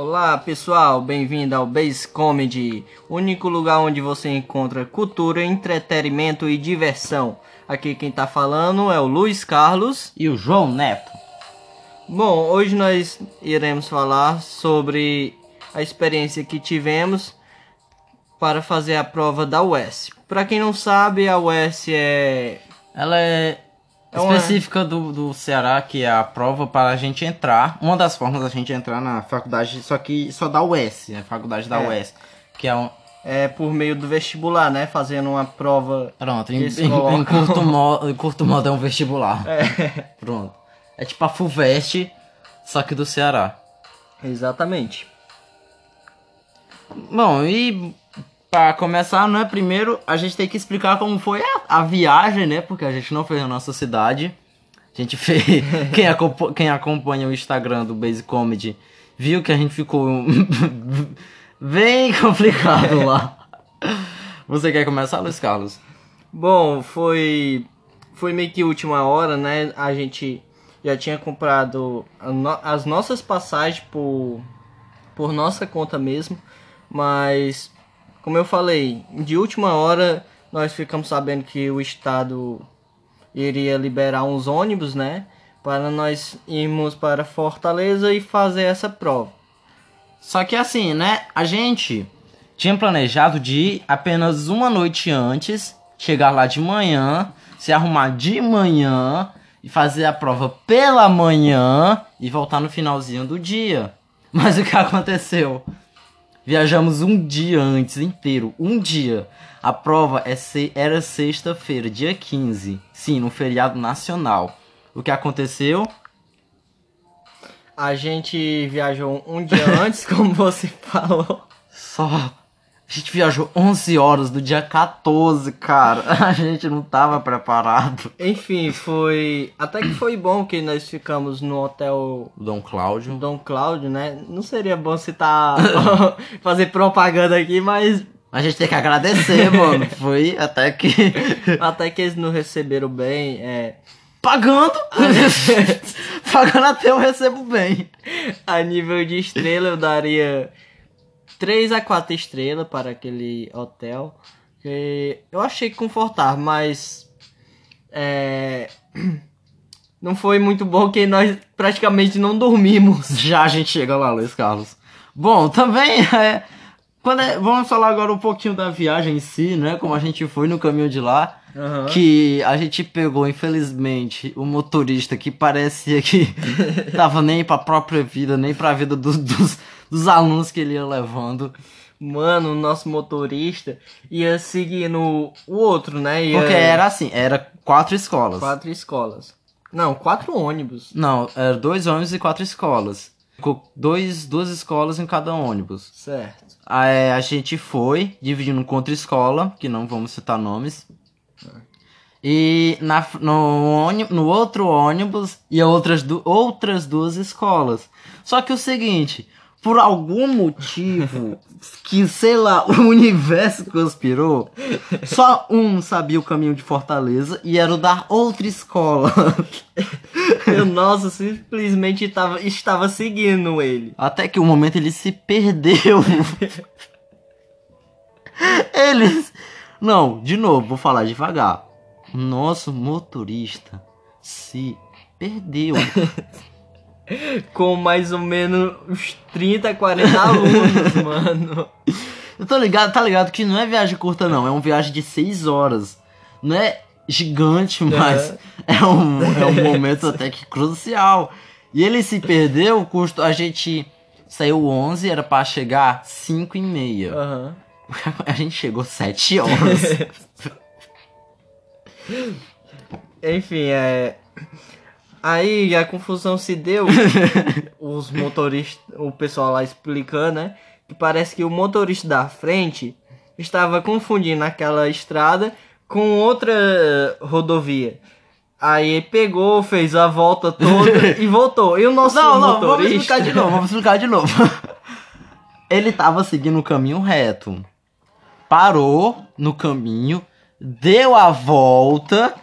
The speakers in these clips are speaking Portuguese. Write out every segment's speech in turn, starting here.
Olá pessoal, bem-vindo ao Base Comedy, único lugar onde você encontra cultura, entretenimento e diversão. Aqui quem tá falando é o Luiz Carlos e o João Neto. Bom, hoje nós iremos falar sobre a experiência que tivemos para fazer a prova da UES. Para quem não sabe, a UES é ela é. Específica do, do Ceará, que é a prova para a gente entrar. Uma das formas da gente entrar na faculdade, só que só da UES, a faculdade da é. UES. Que é um. É por meio do vestibular, né? Fazendo uma prova. Pronto, em, em, em, curto modo, em curto modo é um vestibular. É. Pronto. É tipo a FUVEST, só que do Ceará. Exatamente. Bom, e para começar, né, primeiro a gente tem que explicar como foi a, a, viagem, né? Porque a gente não fez na nossa cidade. A gente fez. quem, acompanha, quem acompanha o Instagram do Base Comedy viu que a gente ficou bem complicado lá. Você quer começar, Luiz Carlos? Bom, foi. Foi meio que última hora, né? A gente já tinha comprado as nossas passagens por, por nossa conta mesmo. Mas como eu falei, de última hora nós ficamos sabendo que o estado iria liberar uns ônibus, né? Para nós irmos para Fortaleza e fazer essa prova. Só que assim, né? A gente tinha planejado de ir apenas uma noite antes, chegar lá de manhã, se arrumar de manhã e fazer a prova pela manhã e voltar no finalzinho do dia. Mas o que aconteceu? Viajamos um dia antes inteiro, um dia. A prova é se... era sexta-feira, dia 15. Sim, no feriado nacional. O que aconteceu? A gente viajou um dia antes, como você falou. Só a gente viajou 11 horas do dia 14, cara. A gente não tava preparado. Enfim, foi. Até que foi bom que nós ficamos no hotel. Dom Cláudio. Dom Cláudio, né? Não seria bom citar. fazer propaganda aqui, mas. A gente tem que agradecer, mano. Foi até que. até que eles nos receberam bem. É. Pagando! Pagando até eu recebo bem. A nível de estrela eu daria 3 a 4 estrelas para aquele hotel. Que eu achei confortável, mas é, não foi muito bom que nós praticamente não dormimos. Já a gente chega lá, Luiz Carlos. Bom, também é, quando é, vamos falar agora um pouquinho da viagem em si, né? Como a gente foi no caminho de lá. Uhum. Que a gente pegou, infelizmente, o motorista que parecia que tava nem pra própria vida, nem pra vida dos, dos dos alunos que ele ia levando. Mano, o nosso motorista ia seguindo o outro, né? Ia... Porque era assim, era quatro escolas. Quatro escolas. Não, quatro ônibus. Não, era dois ônibus e quatro escolas. Ficou dois, duas escolas em cada ônibus. Certo. Aí a gente foi, dividindo contra escola, que não vamos citar nomes. E na, no, no outro ônibus ia outras, du outras duas escolas. Só que o seguinte, por algum motivo que, sei lá, o universo conspirou, só um sabia o caminho de Fortaleza e era o da outra escola. o nosso simplesmente estava, estava seguindo ele. Até que um momento ele se perdeu. Eles. Não, de novo, vou falar devagar. Nosso motorista se perdeu com mais ou menos uns 30, 40 alunos, mano. Eu tô ligado, tá ligado que não é viagem curta, não. É uma viagem de 6 horas. Não é gigante, mas é, é um, é um momento até que crucial. E ele se perdeu, o custo. A gente saiu 11, era para chegar 5 e meia. Uhum. A gente chegou 7 horas. Enfim, é. Aí a confusão se deu, os motoristas, o pessoal lá explicando, né? Que parece que o motorista da frente estava confundindo aquela estrada com outra rodovia. Aí pegou, fez a volta toda e voltou. E o nosso não, não, motorista... Vamos explicar de novo, vamos explicar de novo. Ele estava seguindo o caminho reto. Parou no caminho, deu a volta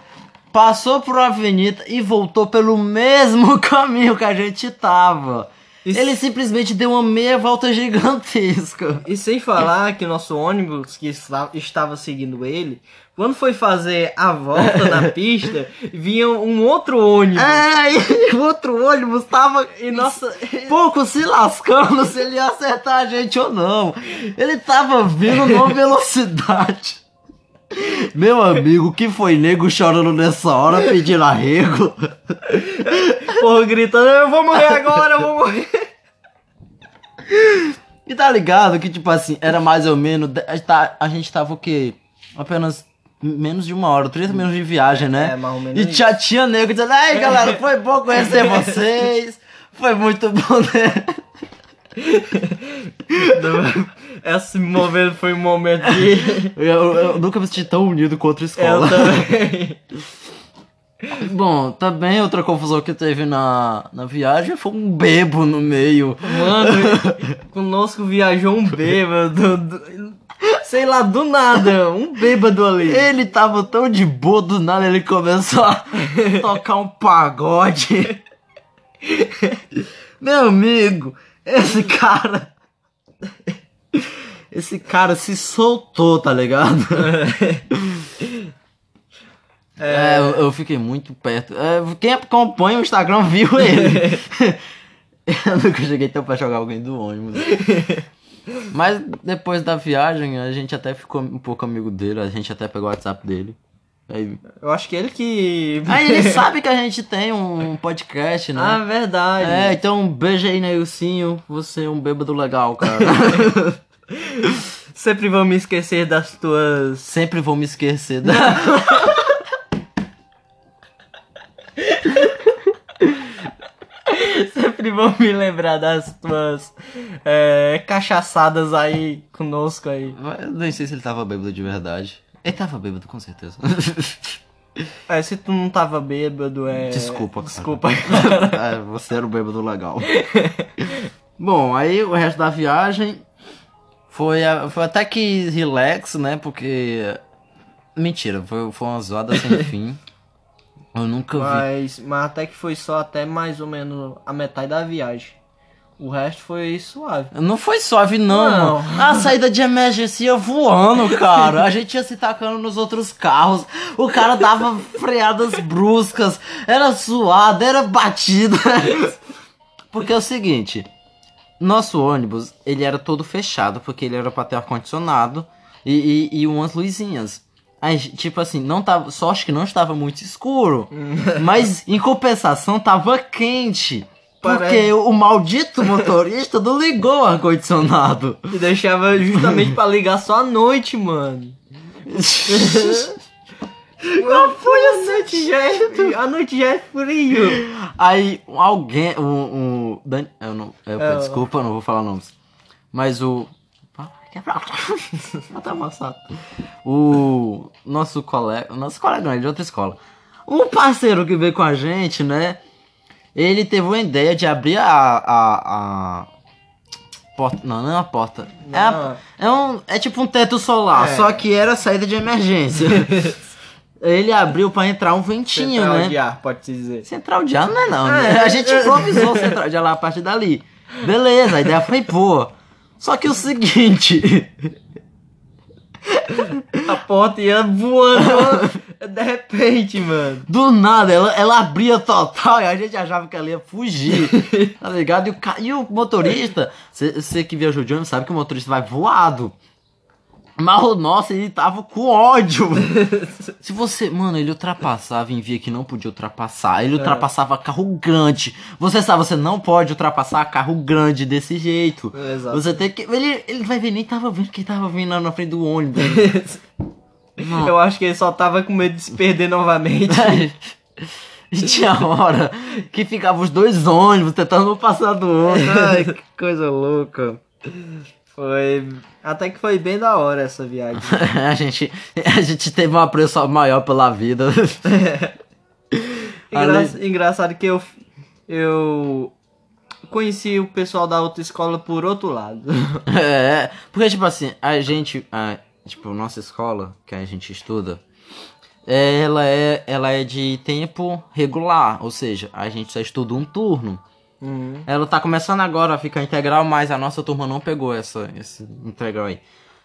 passou por uma avenida e voltou pelo mesmo caminho que a gente tava. Ele simplesmente deu uma meia volta gigantesca. E sem falar que o nosso ônibus que esta- estava seguindo ele, quando foi fazer a volta na pista, vinha um outro ônibus. É, e o outro ônibus tava E nossa, pouco se lascando se ele ia acertar a gente ou não. Ele tava vindo numa velocidade. Meu amigo, que foi nego chorando nessa hora pedindo arrego? porra, gritando, eu vou morrer agora, eu vou morrer. E tá ligado que, tipo assim, era mais ou menos. A gente tá- a gente tava o quê? Apenas menos de uma hora, 30 minutos de viagem, né? É, mais ou menos E já tinha nego dizendo, ai galera, foi bom conhecer vocês. Foi muito bom, né? Esse momento foi um momento de. Eu, eu nunca me senti tão unido contra a Eu escola. também. Bom, também outra confusão que teve na, na viagem foi um bebo no meio. Mano, conosco viajou um bêbado. do- sei lá, do nada. Um bêbado ali. Ele tava tão de boa, do nada ele começou a tocar um pagode. Meu amigo, esse cara. Esse cara se soltou, tá ligado? É, eu, eu fiquei muito perto. É, quem acompanha o Instagram viu ele. eu nunca cheguei tão pra jogar alguém do ônibus. Mas depois da viagem, a gente até ficou um pouco amigo dele, a gente até pegou o WhatsApp dele. Aí, Eu acho que ele que. aí ele sabe que a gente tem um podcast, né? Ah, verdade. é, então um beijo aí, Neilcinho. Você é um bêbado legal, cara. Sempre vou me esquecer das tuas. Sempre vou me esquecer da. Sempre vou me lembrar das tuas é, cachaçadas aí conosco aí. Eu nem sei se ele tava bêbado de verdade. Ele tava bêbado, com certeza. É, se tu não tava bêbado, é. Desculpa, cara. Desculpa, É, você era o bêbado legal. Bom, aí o resto da viagem foi, foi até que relax, né? Porque. Mentira, foi, foi uma zoada sem fim. Eu nunca vi. Mas, mas até que foi só até mais ou menos a metade da viagem. O resto foi suave. Não foi suave, não, Não. mano. A saída de emergência voando, cara. A gente ia se tacando nos outros carros. O cara dava freadas bruscas. Era suado, era batido. Porque é o seguinte: nosso ônibus, ele era todo fechado, porque ele era pra ter ar-condicionado e, e, e umas luzinhas. Aí, tipo assim, não tava. Só acho que não estava muito escuro. mas em compensação tava quente. Porque Parece- o maldito motorista não ligou o ar-condicionado. E deixava justamente pra ligar só à noite, mano. Não foi a noite já A noite já é frio. Aí alguém. Um, um, Dan- eu não, eu, É, desculpa, não vou falar nomes. Mas o. Tá amassado. O nosso colega. Nosso colega não, ele é de outra escola. Um parceiro que veio com a gente, né? Ele teve uma ideia de abrir a. a, a porta. Não, não é uma porta. É, é, um, é tipo um teto solar, É. só que era saída de emergência. ele abriu pra entrar um ventinho, Central né? de ar, pode-se dizer. Central de ar não é não, né? É. A gente improvisou central de ar lá a partir dali. Beleza, a ideia foi boa. Só que o seguinte, A porta ia voando de repente, mano. do nada, ela, ela abria total e a gente achava que ela ia fugir, tá ligado? E o, e o motorista, você que viajou de ônibus sabe que o motorista vai voado. Mas o nosso, ele tava com ódio. Se você. Mano, ele ultrapassava em via que não podia ultrapassar. Ele ultrapassava carro grande. Você sabe, você não pode ultrapassar carro grande desse jeito. Exato. Você tem que. Ele, ele vai ver, nem tava vendo que tava vindo lá na frente do ônibus. Não. Eu acho que ele só tava com medo de se perder novamente. E tinha hora que ficava os dois ônibus tentando um passar do outro. Ai, que coisa louca. Foi. Até que foi bem da hora essa viagem. A gente, a gente teve um apreço maior pela vida. Engra- Além- Engraçado que eu. Eu. Conheci o pessoal da outra escola por outro lado. É, porque, tipo assim, a gente, a, tipo, nossa escola, que a gente estuda, é, ela, é, ela é de tempo regular, ou seja, a gente só estuda um turno. Uhum. Ela tá começando agora a ficar integral, mas a nossa turma não pegou essa, esse integral aí.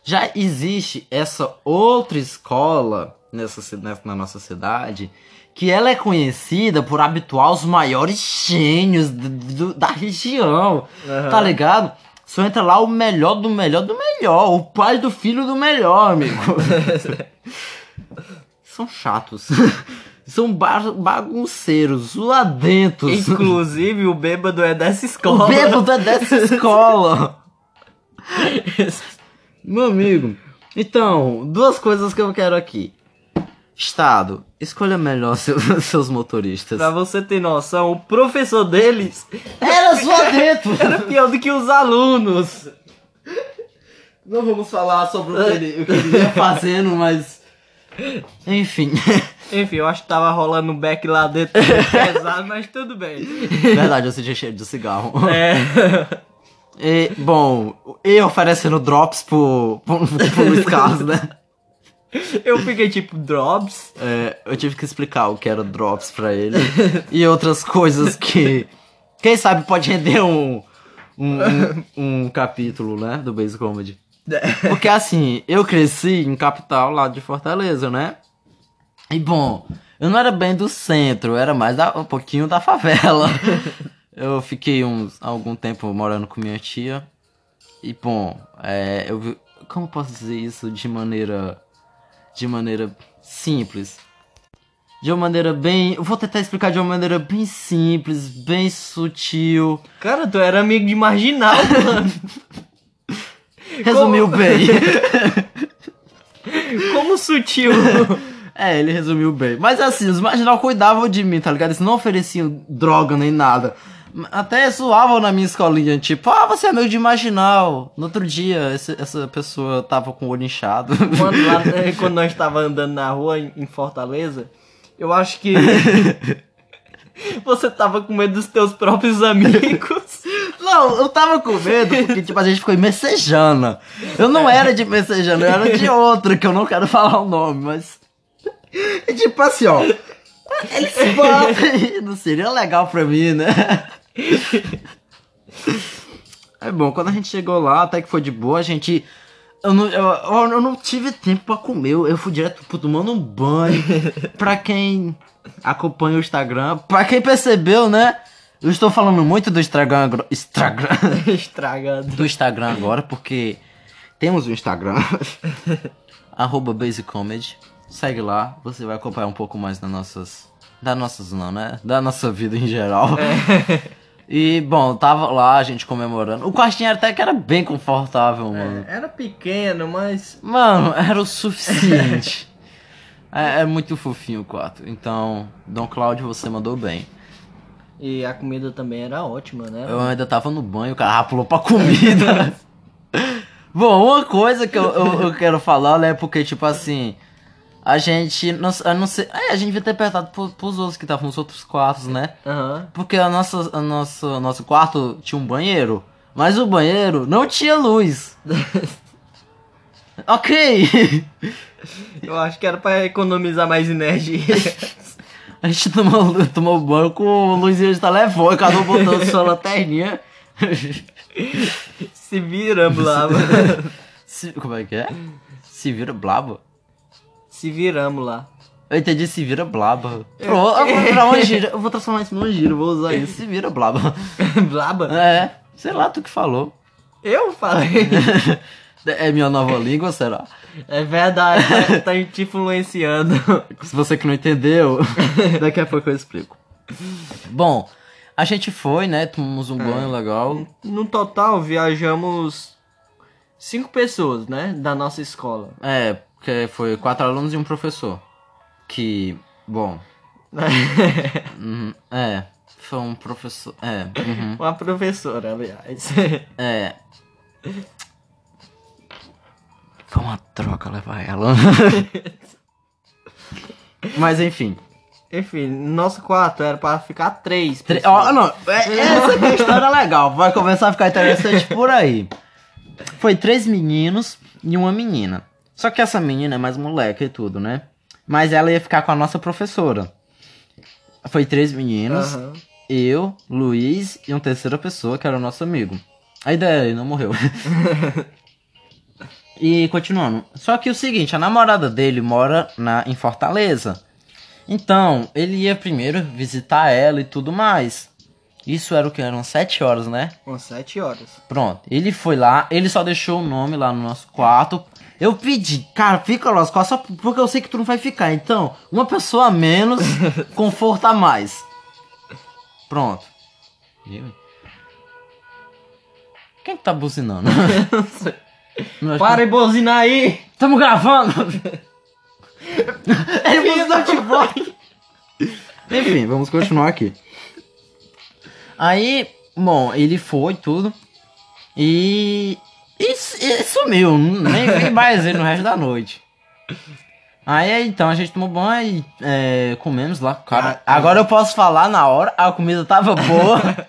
Já existe essa outra escola nessa, nessa- na nossa cidade que ela é conhecida por habituar os maiores gênios do- do- da região, Aham. tá ligado? Só entra lá o melhor do melhor do melhor, o pai do filho do melhor, amigo. São chatos. São ba- bagunceiros, zoadentos. Inclusive, o bêbado é dessa escola. O bêbado é dessa escola. Meu amigo. Então, duas coisas que eu quero aqui. Estado, escolha melhor seus, seus motoristas. Pra você ter noção, o professor deles Era zoadento! era pior do que os alunos. Não vamos falar sobre o que ele, o que ele ia fazendo, mas. Enfim. Enfim, eu acho que tava rolando um back lá dentro pesado, mas tudo bem. Verdade, eu senti cheiro de cigarro. É. E, bom, e oferecendo drops pro, pro, pro Luiz Carlos, né? Eu fiquei tipo, drops? É, eu tive que explicar o que era drops pra ele. e outras coisas que. Quem sabe pode render um. Um, um, um capítulo, né? Do Base Comedy. Porque assim, eu cresci em capital lá de Fortaleza, né? E bom, eu não era bem do centro, eu era mais da- um pouquinho da favela. eu fiquei uns, algum tempo morando com minha tia. E bom, é, eu vi. Como eu posso dizer isso de maneira. De maneira simples? De uma maneira bem. Eu vou tentar explicar de uma maneira bem simples, bem sutil. Cara, tu era amigo de marginal, mano. Resumiu bem. Como sutil. É, ele resumiu bem. Mas assim, os marginal cuidavam de mim, tá ligado? Eles não ofereciam droga nem nada. Até zoavam na minha escolinha, tipo, ah, você é meio de marginal. No outro dia, esse- essa pessoa tava com o olho inchado. Mano, lá, eh, quando nós tava andando na rua em em Fortaleza, eu acho que você tava com medo dos teus próprios amigos. Não, eu tava com medo porque, tipo, a gente ficou em Messejana. Eu não era de Messejana, eu era de outra, que eu não quero falar o nome, mas. E tipo assim, ó. Eles. Não seria legal pra mim, né? É bom, quando a gente chegou lá, até que foi de boa, a gente. Eu não, eu, eu- não tive tempo pra comer, eu, fui direto pro tomando um banho. pra quem acompanha o Instagram, pra quem percebeu, né? Eu estou falando muito do Instagram, agora- Instagram, Estragado. do Instagram agora, porque temos o Instagram, arroba basicomedy. Segue lá, você vai acompanhar um pouco mais das nossas, das nossas não, né? Da nossa vida em geral. E, bom, tava lá, a gente comemorando. O quartinho até que era bem confortável, mano. Era pequeno, mas. Mano, era o suficiente. é, é muito fofinho o quarto. Então, Dom Cláudio, você mandou bem. E a comida também era ótima, né? Eu ainda tava no banho, o cara pulou pra comida. Bom, uma coisa que eu, eu, eu quero falar, né, porque, tipo assim, a gente, não, eu não sei, é, a gente devia ter perguntado pro, pros outros que estavam nos outros quartos, né? Aham. Porque a nossa, a nossa, nosso quarto tinha um banheiro, mas o banheiro não tinha luz. ok! Eu acho que era pra economizar mais energia. A gente tomou, tomou banho com luzinha de telefone, cada um botou sua lanterninha. Se viramos lá, mano. Se- como é que é? Se vira blaba? Se viramos lá. Eu entendi se vira blaba. Pronto, eu vou virar uma gíria. Eu vou transformar isso gíria, eu vou usar isso. Se vira blaba. Blaba? É, sei lá, tu que falou. Eu falei. É minha nova língua, será? É verdade, tá, tá te influenciando. Se você que não entendeu, daqui a pouco eu explico. Bom, a gente foi, né? Tomamos um banho legal. No total, viajamos cinco pessoas, né? Da nossa escola. É, porque foi quatro alunos e um professor. Que, bom. uhum, é, foi um professor. É, uhum, Uma professora, aliás. é. Foi uma troca levar ela. Mas enfim. Enfim, nosso quarto era pra ficar três. Tre-. Ó, não, é- essa que é a história legal. Vai começar a ficar interessante por aí. Foi três meninos e uma menina. Só que essa menina é mais moleca e tudo, né? Mas ela ia ficar com a nossa professora. Foi três meninos Aham. eu, Luiz e uma terceira pessoa, que era o nosso amigo. A ideia ele não morreu. e continuando. Só que o seguinte, a namorada dele mora na, em Fortaleza. Então, ele ia primeiro visitar ela e tudo mais. Isso era o que? Eram sete horas, né? Umas sete horas. Pronto. Ele foi lá, ele só deixou o nome lá no nosso quarto. Eu pedi, cara, fica lá, só porque eu sei que tu não vai ficar. Então, uma pessoa a menos, conforto a mais. Pronto. Quem que tá buzinando? Não sei. Para de buzinar aí! Tamo gravando! Ele buzinou de volta. Enfim, vamos continuar aqui. Aí, bom, ele foi tudo. E. E, e sumiu. Nem, nem mais ele no resto da noite. Aí então a gente tomou banho e é, comemos lá. Cara, Ah, agora eu posso falar na hora, a comida tava boa.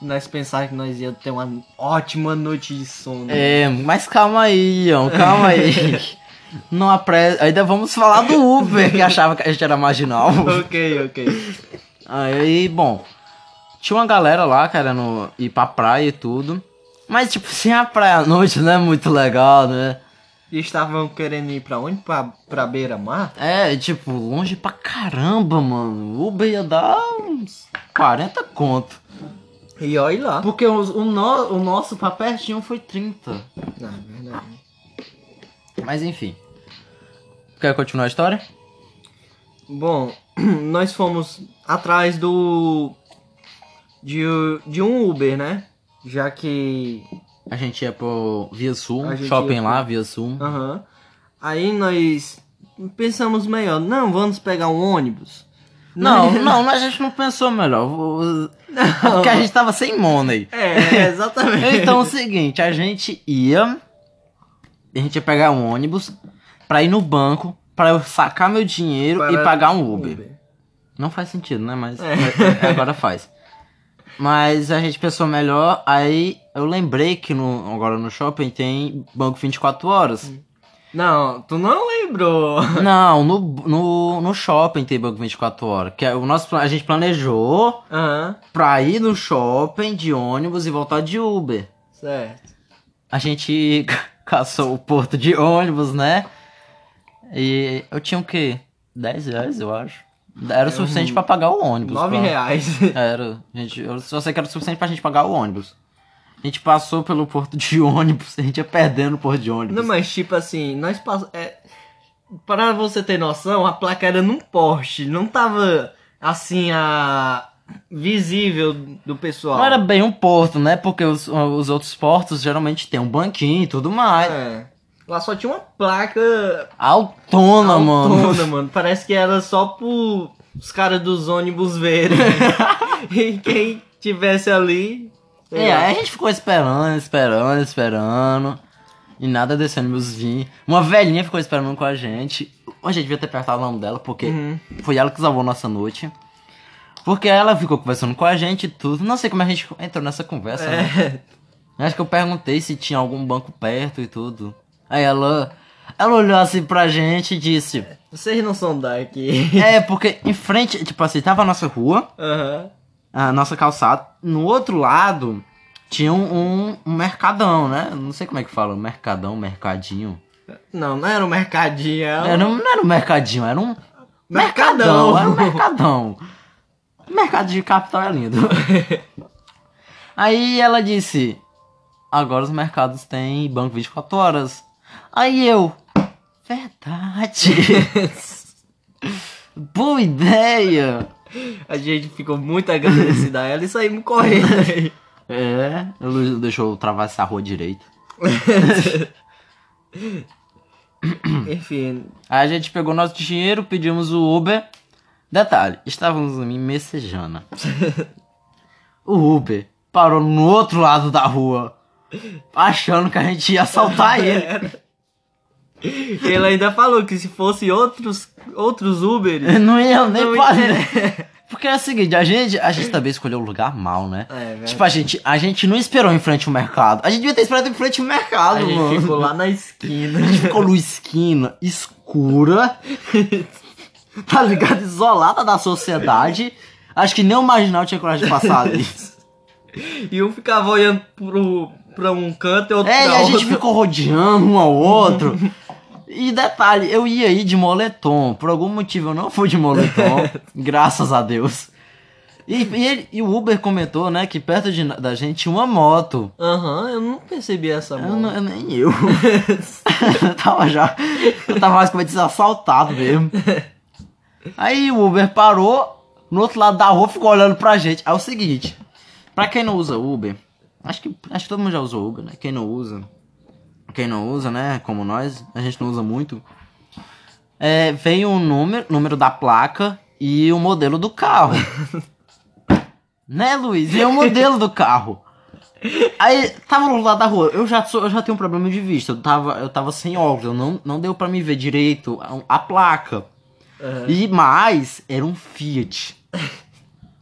Nós pensávamos que nós íamos ter uma ótima noite de sono. é, mas calma aí, Ian, calma aí. Não apre... Ainda vamos falar do Uber, que achava que a gente era marginal. ok, ok. Aí, bom, tinha uma galera lá querendo ir pra praia e tudo. Mas, tipo, assim, a praia à noite não é muito legal, né? E estavam querendo ir pra onde? Pra, pra beira-mar? É, tipo, longe pra caramba, mano. O Uber ia dar uns 40 conto. E olha lá. Porque o, o, no- o nosso pra pertinho foi 30. Não, é verdade. Mas enfim. Quer continuar a história? Bom, nós fomos atrás do. De, de um Uber, né? Já que. A gente ia pro Via Sul, shopping ia lá, Via Sul. Aham. Aí nós pensamos melhor. Não, vamos pegar um ônibus. Não, não, a gente não pensou melhor. o- Porque a gente tava sem money. É, exatamente. Então é o seguinte, a gente ia. A gente ia pegar um ônibus pra ir no banco, pra eu sacar meu dinheiro e Para- pagar um Uber. Não faz sentido, né? Mas É. é, agora faz. Mas a gente pensou melhor, aí eu lembrei que no, agora no shopping tem banco 24 horas. Não, tu não lembrou. Não, no, no, no shopping tem banco 24 horas. Que é o nosso, a gente planejou Aham, pra ir no shopping de ônibus e voltar de Uber. certo. A gente caçou o porto de ônibus, né? E eu tinha o quê? 10 reais, eu acho. Era o suficiente pra pagar o ônibus. Nove pra- reais. Era. Gente, eu só sei que era o suficiente pra gente pagar o ônibus. A gente passou pelo porto de ônibus, a gente ia perdendo o porto de ônibus. Não, mas tipo assim, nós passamos. É, para você ter noção, a placa era num poste, não tava assim a visível do pessoal. Não era bem um porto, né? Porque os, os outros portos geralmente tem um banquinho e tudo mais. É. Lá só tinha uma placa Autona, mano. autona, mano. Parece que era só pro os caras dos ônibus verem. e quem tivesse ali. É, lá. aí a gente ficou esperando, esperando, esperando. E nada desse ônibus vir. Uma velhinha ficou esperando com a gente. A gente devia ter apertado o nome dela, porque Uhum. foi ela que salvou nossa noite. Porque ela ficou conversando com a gente e tudo. Não sei como a gente entrou nessa conversa, né? É. Acho que eu perguntei se tinha algum banco perto e tudo. Aí ela. Ela olhou assim pra gente e disse. Vocês não são daqui. É, porque em frente, tipo assim, tava a nossa rua, Aham. a nossa calçada. No outro lado tinha um, um, mercadão, né? Não sei como é que fala, mercadão, mercadinho. Não, não era um mercadinho. Era um... Era não era um mercadinho, era um Mercadão. Era um mercadão. Mercado de capital é lindo. Aí ela disse: Agora os mercados têm banco 24 horas. Aí eu. Verdade. Boa ideia. A gente ficou muito agradecida a ela e saímos correndo aí. É, ele deixou eu atravessar a rua direita. Enfim, Aí a gente pegou nosso dinheiro, pedimos o Uber. Detalhe, estávamos em Messejana. o Uber parou no outro lado da rua, achando que a gente ia assaltar ele. ele ainda falou que se fosse outros, outros Uberes. Não ia nem Não fazer. Porque é o seguinte, a gente, a gente também escolheu o lugar mal, né? É, velho. Tipo, a gente, a gente não esperou em frente ao mercado. A gente devia ter esperado em frente ao mercado, a gente mano. ficou lá na esquina. A gente ficou numa esquina escura, tá ligado? Isolada da sociedade. Acho que nem o marginal tinha coragem de passar ali. E um ficava olhando pro, pra um canto e outro É, e pra a gente ficou rodeando um ao outro. E detalhe, eu ia ir de moletom. Por algum motivo eu não fui de moletom. graças a Deus. E, e, ele- e o Uber comentou, né, que perto de, da gente tinha uma moto. Aham, eu não percebi essa Eu mão. não- eu nem eu. eu tava já. Eu tava mais com medo de ser assaltado mesmo. Aí o Uber parou, no outro lado da rua ficou olhando pra gente. Aí é o seguinte, pra quem não usa Uber, acho que, acho que todo mundo já usou Uber, né? Quem não usa, quem não usa, né? Como nós, a gente não usa muito. É, vem o número, número da placa e o modelo do carro. né, Luiz? E o modelo do carro. Aí, tava no lado da rua, eu já, sou, eu já tenho um problema de vista, eu tava, eu tava sem óculos, eu não, não deu pra me ver direito a, a placa. Aham. E mais, era um Fiat.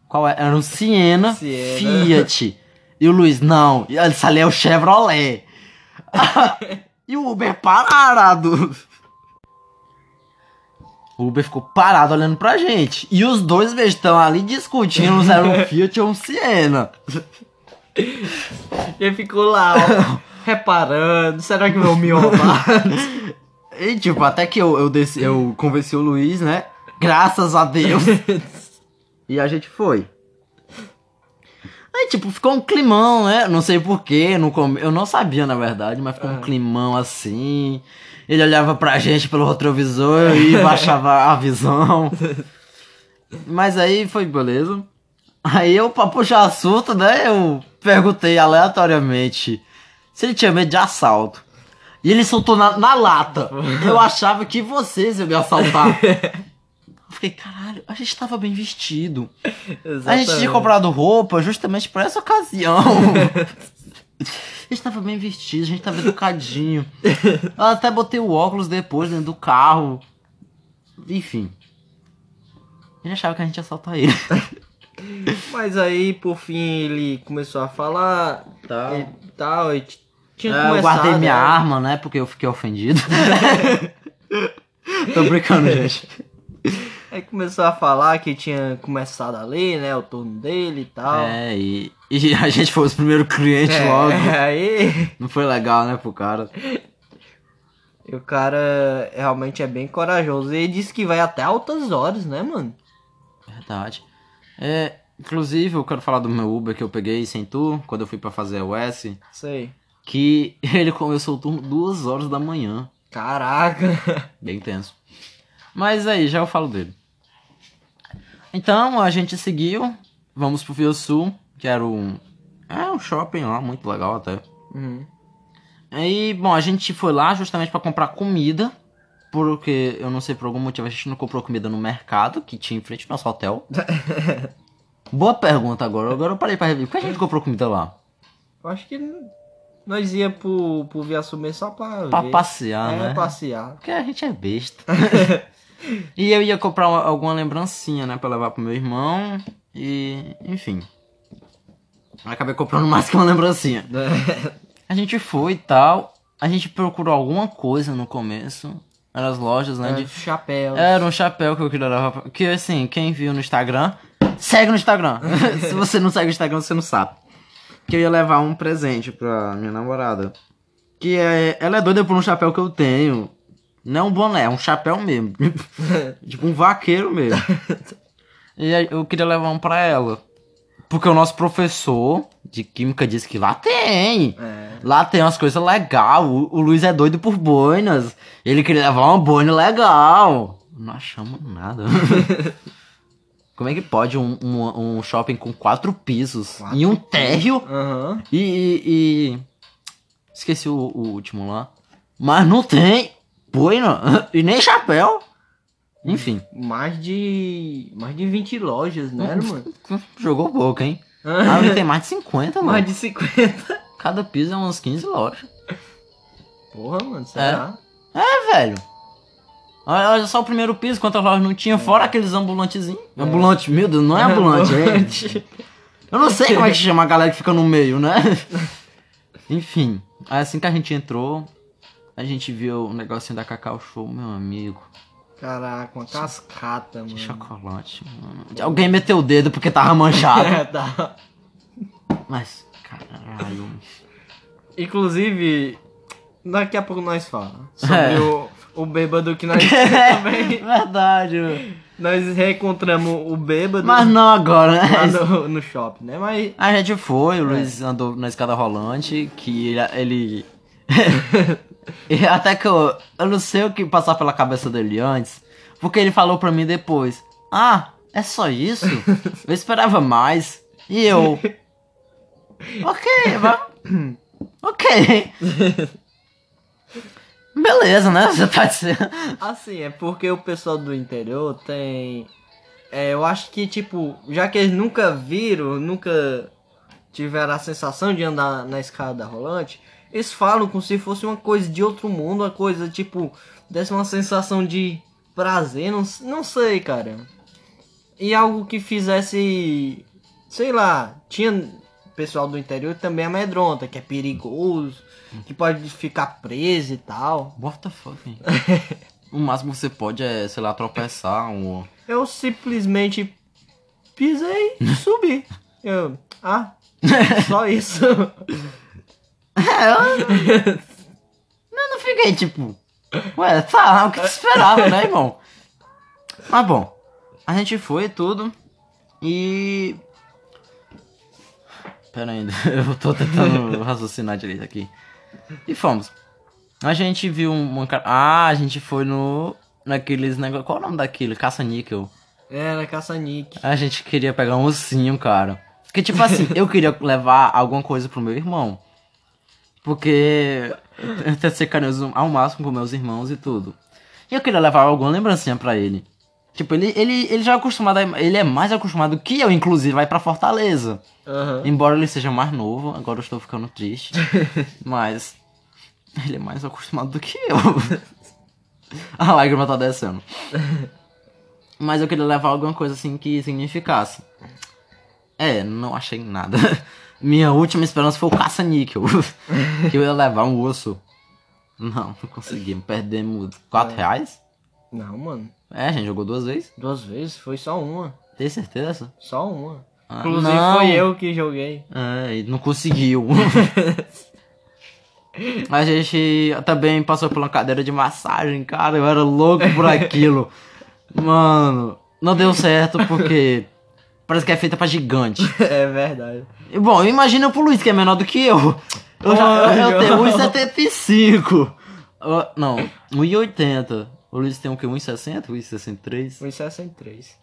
Qual é? Era um Siena, Siena. Fiat. E o Luiz, não, isso ali é o Chevrolet. E o Uber parado. O Uber ficou parado olhando pra gente. E os dois bichos estão ali discutindo se era um Fiat ou um Siena. Ele ficou lá, ó, reparando, será que vão me roubar? E tipo, até que eu, eu, desci, eu convenci o Luiz, né? Graças a Deus. e a gente foi. Aí, tipo, ficou um climão, né? Não sei porquê, no eu não sabia, na verdade, mas ficou um climão assim. Ele olhava pra gente pelo retrovisor e baixava a visão. Mas aí foi beleza. Aí eu, pra puxar assunto, né? Eu perguntei aleatoriamente se ele tinha medo de assalto. E ele soltou na, na lata. Eu achava que vocês iam me assaltar. Fiquei, caralho, a gente tava bem vestido. A gente tinha comprado roupa justamente pra essa ocasião. A gente tava bem vestido, a gente tava educadinho. Eu até botei o óculos depois dentro do carro. Enfim. Ele achava que a gente ia assaltar ele. Mas aí, por fim, ele começou a falar Tal. e tal, e tinha É, eu guardei minha né? arma, né? Porque eu fiquei ofendido. Tô brincando, gente. Aí começou a falar que tinha começado a ler, né, o turno dele e tal. É, e, e a gente foi os primeiros clientes É, logo. aí Não foi legal, né, pro cara. o cara realmente é bem corajoso. E ele disse que vai até altas horas, né, mano? Verdade. É, inclusive, eu quero falar do meu Uber que eu peguei sem tu, quando eu fui pra fazer a US, Sei. que ele começou o turno duas horas da manhã. Caraca. Bem tenso. Mas aí, já eu falo dele. Então, a gente seguiu, vamos pro Fio Sul, que era um... É, um shopping lá, muito legal até. Uhum. Aí, bom, a gente foi lá justamente pra comprar comida, porque eu não sei por algum motivo a gente não comprou comida no mercado que tinha em frente ao nosso hotel. Boa pergunta agora. Agora eu parei pra rever. Por que a gente comprou comida lá? Eu acho que nós ia pro, pro Via Sumir só pra Pra ver. passear, é, né? passear. Porque a gente é besta. e eu ia comprar uma- alguma lembrancinha, né, pra levar pro meu irmão. E, enfim. Acabei comprando mais que uma lembrancinha. A gente foi e tal. A gente procurou alguma coisa no começo. Eram as lojas, né? de É, chapéu. Era um chapéu que eu queria levar. pra- Que assim, quem viu no Instagram, segue no Instagram. Se você não segue o Instagram, você não sabe. Que eu ia levar um presente pra minha namorada. Que é. Ela é doida por um chapéu que eu tenho. Não é um boné, é um chapéu mesmo. tipo um vaqueiro mesmo. E aí eu queria levar um pra ela. Porque o nosso professor de química disse que lá tem. É. Lá tem umas coisas legais. O, o Luiz é doido por boinas. Ele queria levar uma boina legal. Não achamos nada. Como é que pode um, um, um shopping com quatro pisos Quatro e um térreo Aham. e, e- e- Esqueci o, o último lá. Mas não tem boina e nem chapéu. Enfim, Mais de. Mais de 20 lojas, né, mano? jogou pouco, hein? Ah, tem mais de 50, mano. Mais de 50. Cada piso é umas 15 lojas. Porra, mano, será? É, velho. Olha olha só o primeiro piso, quantas lojas não tinha, fora aqueles ambulantezinhos. Ambulante, meu Deus, não é ambulante, é. Eu não sei como é que chama a galera que fica no meio, né? Enfim, aí assim que a gente entrou, a gente viu o negocinho da Cacau Show, meu amigo. Caraca, uma cascata, mano. Chocolate, mano. Alguém meteu o dedo porque tava manchado. É, tá. Mas, caralho. Inclusive, daqui a pouco nós falamos sobre É. o, o bêbado que nós É também. verdade. mano. Nós reencontramos o bêbado Mas não agora, lá né? no, no shopping, né? Mas. A gente foi, É. o Luiz andou na escada rolante, que ele. e até que eu. Eu não sei o que passar pela cabeça dele antes, porque ele falou pra mim depois: Ah, é só isso? Eu esperava mais. E eu. Ok, mas. Ok. Beleza, né? Você tá dizendo. Assim, é porque o pessoal do interior tem. É, eu acho que, tipo, já que eles nunca viram, nunca tiveram a sensação de andar na escada rolante, eles falam como se fosse uma coisa de outro mundo, uma coisa, tipo, desse uma sensação de prazer, não, não sei, cara. E algo que fizesse. Sei lá, tinha pessoal do interior também amedronta, que é perigoso, que pode ficar preso e tal. What the fuck? O máximo que você pode é, sei lá, tropeçar um. Eu simplesmente pisei e subi. Eu, ah, só isso. É, eu... eu não fiquei tipo. Ué, tá, o que esperava, né, irmão? Mas bom, a gente foi tudo. E. Pera ainda, eu tô tentando raciocinar direito aqui. E fomos. A gente viu uma. Ah, a gente foi no. Naqueles negócios. Qual é o nome daquilo? Caça-níquel. Era caça-nique. A gente queria pegar um ursinho, cara. Porque, tipo assim, eu queria levar alguma coisa pro meu irmão. Porque eu tento ser carinhoso ao máximo com meus irmãos e tudo. E eu queria levar alguma lembrancinha pra ele. Tipo, ele, ele, ele já é acostumado, a, ele é mais acostumado que eu, inclusive, vai pra Fortaleza. Aham. Embora ele seja mais novo, agora eu estou ficando triste. mas ele é mais acostumado do que eu. A lágrima tá descendo. Mas eu queria levar alguma coisa assim que significasse. É, não achei nada. Minha última esperança foi o caça-níquel. que eu ia levar um osso. Não, não conseguimos. Perdemos 4 reais? Não, mano. É, a gente jogou duas vezes. Duas vezes, foi só uma. Tem certeza? Só uma. Ah, Inclusive não. foi eu que joguei. É, e não conseguiu. A gente também passou por uma cadeira de massagem, cara. Eu era louco por aquilo. Mano, não deu certo porque parece que é feita pra gigante. é verdade. Bom, imagina pro Luiz que é menor do que eu. Eu, já, eu, eu tenho 1,75. Eu- Não, 1,80. O Luiz tem o quê? 1,60? 1,63? Foi 63.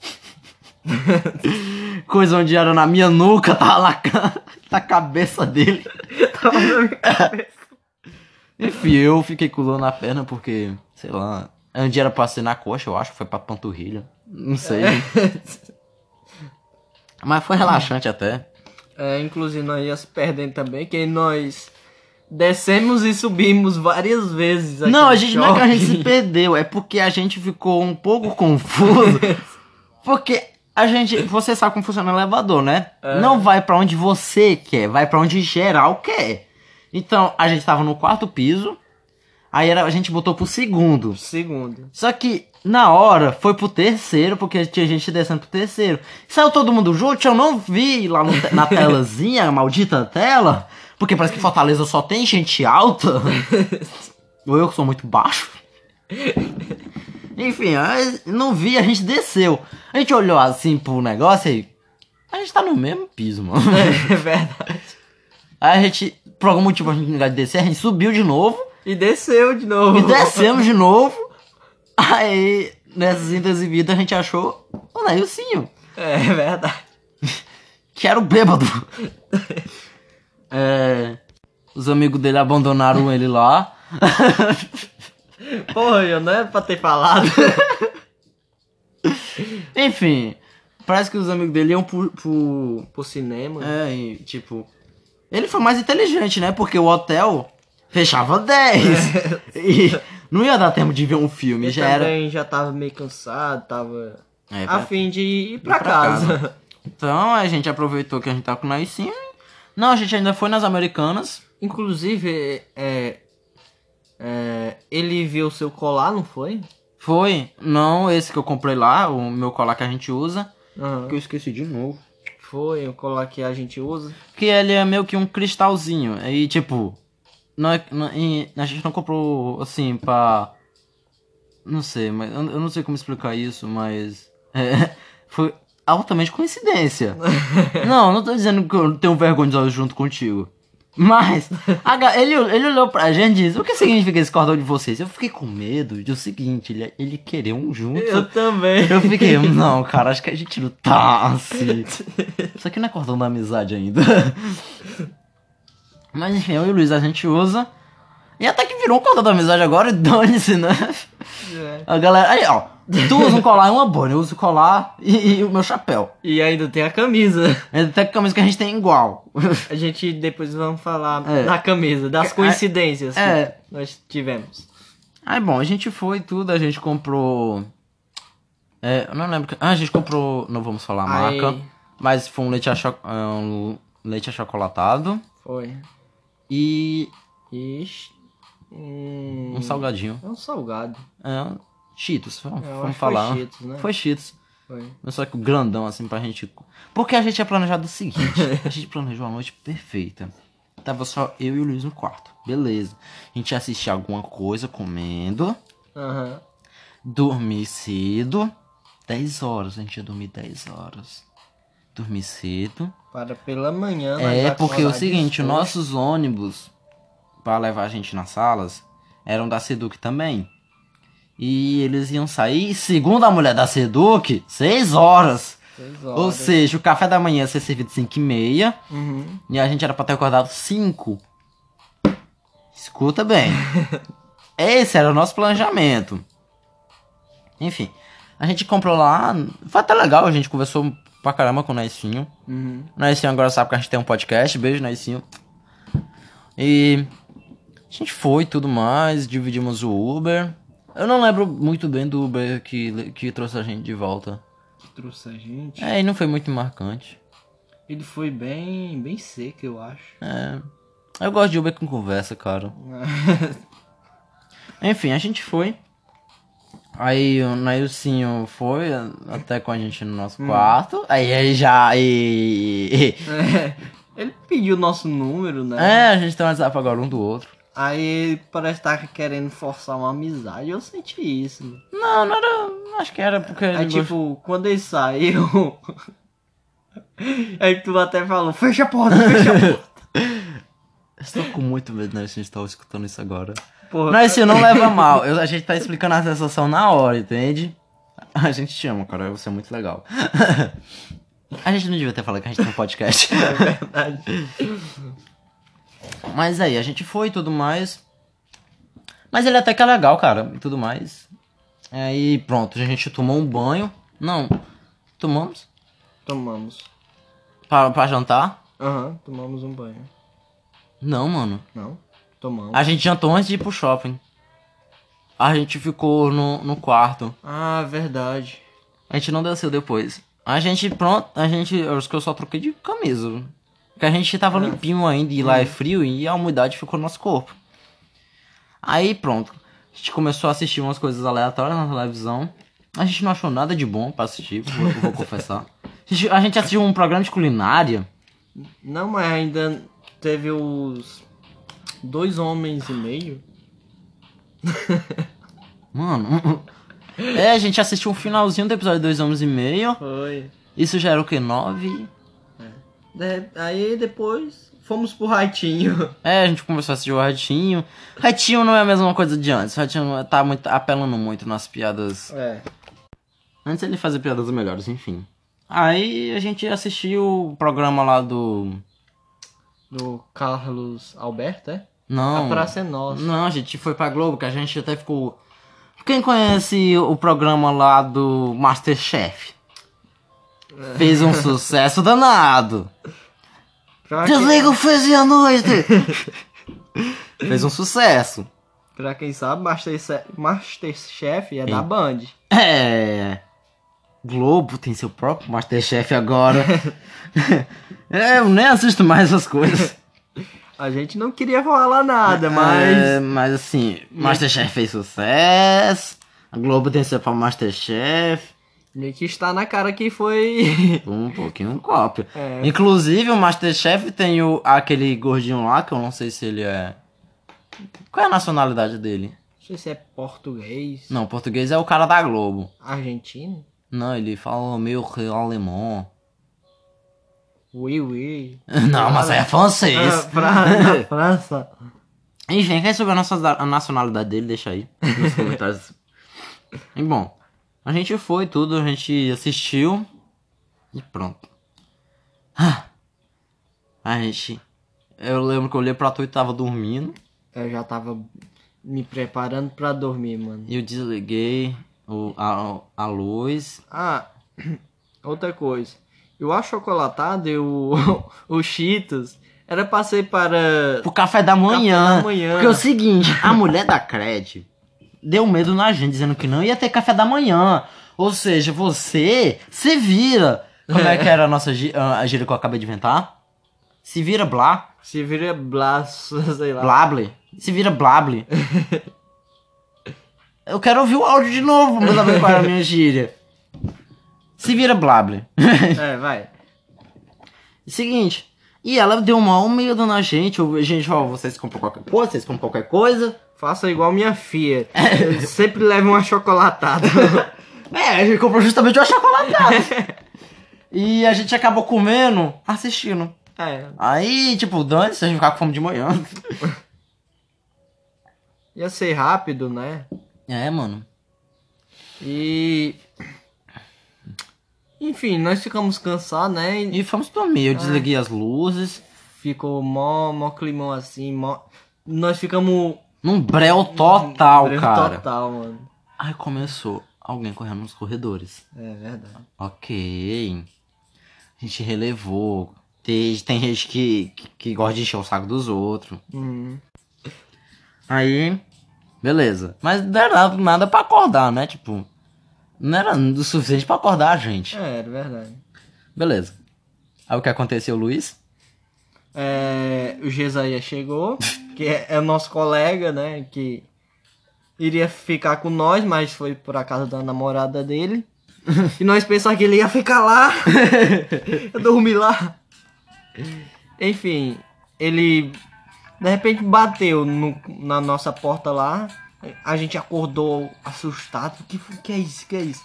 Coisa onde era na minha nuca, tava na, ca- na cabeça dele. Tava na minha cabeça. Enfim, eu fiquei com dor na perna porque, sei lá, dia era pra ser na coxa, eu acho, foi pra panturrilha. Não sei. Mas foi relaxante até. É, inclusive nós ia se perdendo também, que nós descemos e subimos várias vezes. Não, a gente não é que a gente se shopping. perdeu, é porque a gente ficou um pouco confuso. Porque a gente, você sabe como funciona o elevador, né? É. Não vai pra onde você quer, vai pra onde geral quer. Então, a gente tava no quarto piso, aí era, a gente botou pro segundo. Segundo. Só que na hora foi pro terceiro, porque tinha gente descendo pro terceiro. Saiu todo mundo junto, eu não vi lá no na telazinha, a maldita tela, porque parece que Fortaleza só tem gente alta. Ou eu que sou muito baixo. Enfim, não vi, a gente desceu. A gente olhou assim pro negócio e. A gente tá no mesmo piso, mano. É verdade. Aí a gente, por algum motivo, a gente não de descer, a gente subiu de novo. E desceu de novo. E descemos de novo. Aí, nessas indas e vidas, a gente achou o Neilcinho, É verdade. que era o bêbado. É, os amigos dele abandonaram ele lá. Porra, eu não era pra ter falado. Enfim, parece que os amigos dele iam pro. pro- Pro cinema. é, e, tipo. Ele foi mais inteligente, né? Porque o hotel fechava 10. e não ia dar tempo de ver um filme, Eu já era. também já tava meio cansado, tava É, a fim de ir pra, Ir pra casa. Então a gente aproveitou que a gente tava com o Naicinho. Não, a gente ainda foi nas Americanas. Inclusive, é, é, ele viu o seu colar, não foi? Foi. Não esse que eu comprei lá, o meu colar que a gente usa. Aham. Que eu esqueci de novo. Foi o colar que a gente usa. Que ele é meio que um cristalzinho. Aí, tipo. Não é, não- a gente não comprou assim pra. Não sei, mas eu eu não sei como explicar isso, mas. é, foi altamente coincidência. não, não tô dizendo que eu tenho vergonha de usar junto contigo. Mas, a ele, ele olhou pra gente e disse: O que significa esse cordão de vocês? Eu fiquei com medo de o seguinte: ele, ele querer um junto. Eu também. Eu fiquei, não, cara, acho que a gente não tá assim. Isso aqui não é cordão da amizade ainda. Mas enfim, eu e o Luiz a gente usa. E até que virou um cordão da amizade agora, e dane-se, né? É. A galera. Aí, ó. Tu usa um colar e uma boina, eu uso o colar e, e o meu chapéu. E ainda tem a camisa. Até que a camisa que a gente tem é igual. A gente depois vamos falar É. da camisa, das É, coincidências é. que nós tivemos. Aí, bom, a gente foi tudo, a gente comprou. É, eu não lembro. Ah, a gente comprou. Não vamos falar a Aí- marca. Mas foi um leite, acho... um leite achocolatado. Foi. E Ixi. Hum, um salgadinho. É um salgado. É, um Cheetos, vamos, acho que foi falar. Cheetos, né? Foi Cheetos. Foi. Mas Só que o grandão, assim, pra gente... Porque a gente tinha planejado o seguinte. a gente planejou a noite perfeita. Tava só eu e o Luiz no quarto. Beleza. A gente ia assistir alguma coisa comendo. Aham. Dormir cedo. 10 horas. A gente ia dormir 10 horas. Dormir cedo. Para pela manhã. É, porque é o seguinte, nossos ônibus pra levar a gente nas salas eram da Seduc também. E eles iam sair, segundo a mulher da Seduc, 6 horas. Seis Ou horas. seja, o café da manhã ia ser servido 5 e meia Uhum. e a gente era pra ter acordado 5. Escuta bem. Esse era o nosso planejamento. Enfim, a gente comprou lá. Foi até legal, a gente conversou pra caramba com o Naicinho. Uhum. O Naicinho agora sabe que a gente tem um podcast. Beijo, Naicinho. E a gente foi e tudo mais, dividimos o Uber. Eu não lembro muito bem do Uber que, que trouxe a gente de volta. Trouxe a gente. É, e não foi muito marcante. Ele foi bem, bem seco, eu acho. É. Eu gosto de Uber com conversa, cara. Enfim, a gente foi. Aí o Nailcinho foi até com a gente no nosso quarto. Aí ele já. E... É, ele pediu nosso número, né? É, a gente tem um WhatsApp agora um do outro. Aí ele parece estar querendo forçar uma amizade. Eu senti isso. Não, não era. Acho que era porque. Aí, gost- tipo, quando ele saiu. Aí tu até falou: fecha a porta, fecha a porta. Estou com muito medo, né? A gente tá escutando isso agora. Porra, Não, isso não leva mal. Eu- a gente tá explicando a sensação na hora, entende? A gente te ama, cara. Você é muito legal. A gente não devia ter falado que a gente tem um podcast. é verdade. Mas aí, a gente foi e tudo mais. Mas ele até que é legal, cara, e tudo mais. Aí pronto, a gente tomou um banho. Não, tomamos Tomamos. pra, pra jantar? Aham, tomamos um banho. Não, mano. Não? Tomamos. A gente jantou antes de ir pro shopping. A gente ficou no, no quarto. Ah, verdade. A gente não desceu depois. A gente, pronto, a gente. Eu acho que eu só troquei de camisa. Porque a gente tava limpinho ainda e lá é frio e a umidade ficou no nosso corpo. Aí pronto. A gente começou a assistir umas coisas aleatórias na televisão. A gente não achou nada de bom pra assistir, vou, vou confessar. A gente, a gente assistiu um programa de culinária. Não, mas ainda teve os dois homens e meio. Mano. É, a gente assistiu um finalzinho do episódio Dois Homens e Meio. Foi. Isso já era o que? Nove? De- aí depois fomos pro Raitinho. É, a gente começou a assistir o Ratinho. Ratinho não é a mesma coisa de antes. O Ratinho tá muito, apelando muito nas piadas. É. Antes ele fazia piadas melhores, enfim. Aí a gente assistiu o programa lá do. Do Carlos Alberto, é? Não. A Praça é Nossa. Não, a gente foi pra Globo, que a gente até ficou. Quem conhece o programa lá do Masterchef? Fez um sucesso danado. Pra, quem, Desliga o fez à noite! Fez um sucesso. pra quem sabe, Masterchef, Masterchef é da Band. É. Globo tem seu próprio Masterchef agora. é, eu nem assisto mais essas coisas. A gente não queria falar nada, mas. É, mas assim, Masterchef fez sucesso. A Globo tem seu pra Masterchef. Meio que está na cara que foi. Um pouquinho cópia. É. Inclusive, o Masterchef tem o, aquele gordinho lá, que eu não sei se ele é. Qual é a nacionalidade dele? Não sei se é português, Não, português é o cara da Globo. argentino. Não, ele fala meio alemão. Oui, oui. Não, mas é Ah, francês. pra, na França. Enfim, quem souber a, nacionalidade dele, deixa aí nos comentários. e bom, a gente foi tudo, a gente assistiu e pronto. Ah, A gente. Eu lembro que eu olhei pra tu e tava dormindo. Eu já tava me preparando pra dormir, mano. E eu desliguei o, a, a luz. Ah, outra coisa. Eu achocolatado e o, o Cheetos era pra ser para. Pro café da manhã. Café da manhã. Porque é o seguinte, a mulher da Cred deu medo na gente, dizendo que não ia ter café da manhã. Ou seja, você se vira. Como é que era a nossa a gíria que eu acabei de inventar? Se vira blá. Se vira blas, sei lá. Blable. Se vira blable. Eu quero ouvir o áudio de novo pra saber qual era a minha gíria. Se vira blable. É, vai. Seguinte. E ela deu mal medo na gente. Gente, ó, vocês compram qualquer coisa, vocês compram qualquer coisa. Faça igual minha filha. Eu sempre leva uma chocolatada. É, a gente comprou justamente uma chocolatada. e a gente acabou comendo, assistindo. É. Aí, tipo, dane-se, a gente ficar com fome de manhã. Ia ser rápido, né? É, mano. E. Enfim, nós ficamos cansados, né? E E fomos dormir. Eu desliguei as luzes. ficou mó, mó climão assim, mó. Nós ficamos. Num breu total, breu cara. Total, mano. Aí começou alguém correndo nos corredores. É verdade. Ok. A gente relevou. Tem, tem gente que, que, que gosta de encher o saco dos outros. Uhum. Aí, beleza. Mas não era nada, nada pra acordar, né? Tipo, não era o suficiente pra acordar a gente. É, era verdade. Beleza. Aí o que aconteceu, Luiz? É, o Gesaia chegou, que é, é o nosso colega, né? Que iria ficar com nós, mas foi por acaso da namorada dele. E nós pensávamos que ele ia ficar lá. Eu dormi lá. Enfim, ele de repente bateu no- na nossa porta lá. A gente acordou assustado. Que, que é isso? Que é isso?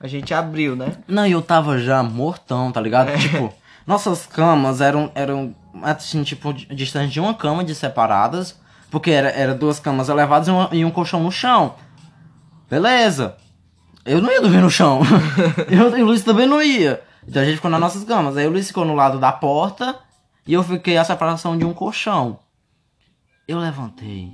A gente abriu, né? Não, eu tava já mortão, tá ligado? É. Tipo, nossas camas eram, eram assim, tipo, di- distante de uma cama de separadas. Porque era, era duas camas elevadas e, uma- e um colchão no chão. Beleza. Eu não ia dormir no chão. eu, e o Luiz também não ia. Então a gente ficou nas nossas camas. Aí o Luiz ficou no lado da porta e eu fiquei a separação de um colchão. Eu levantei,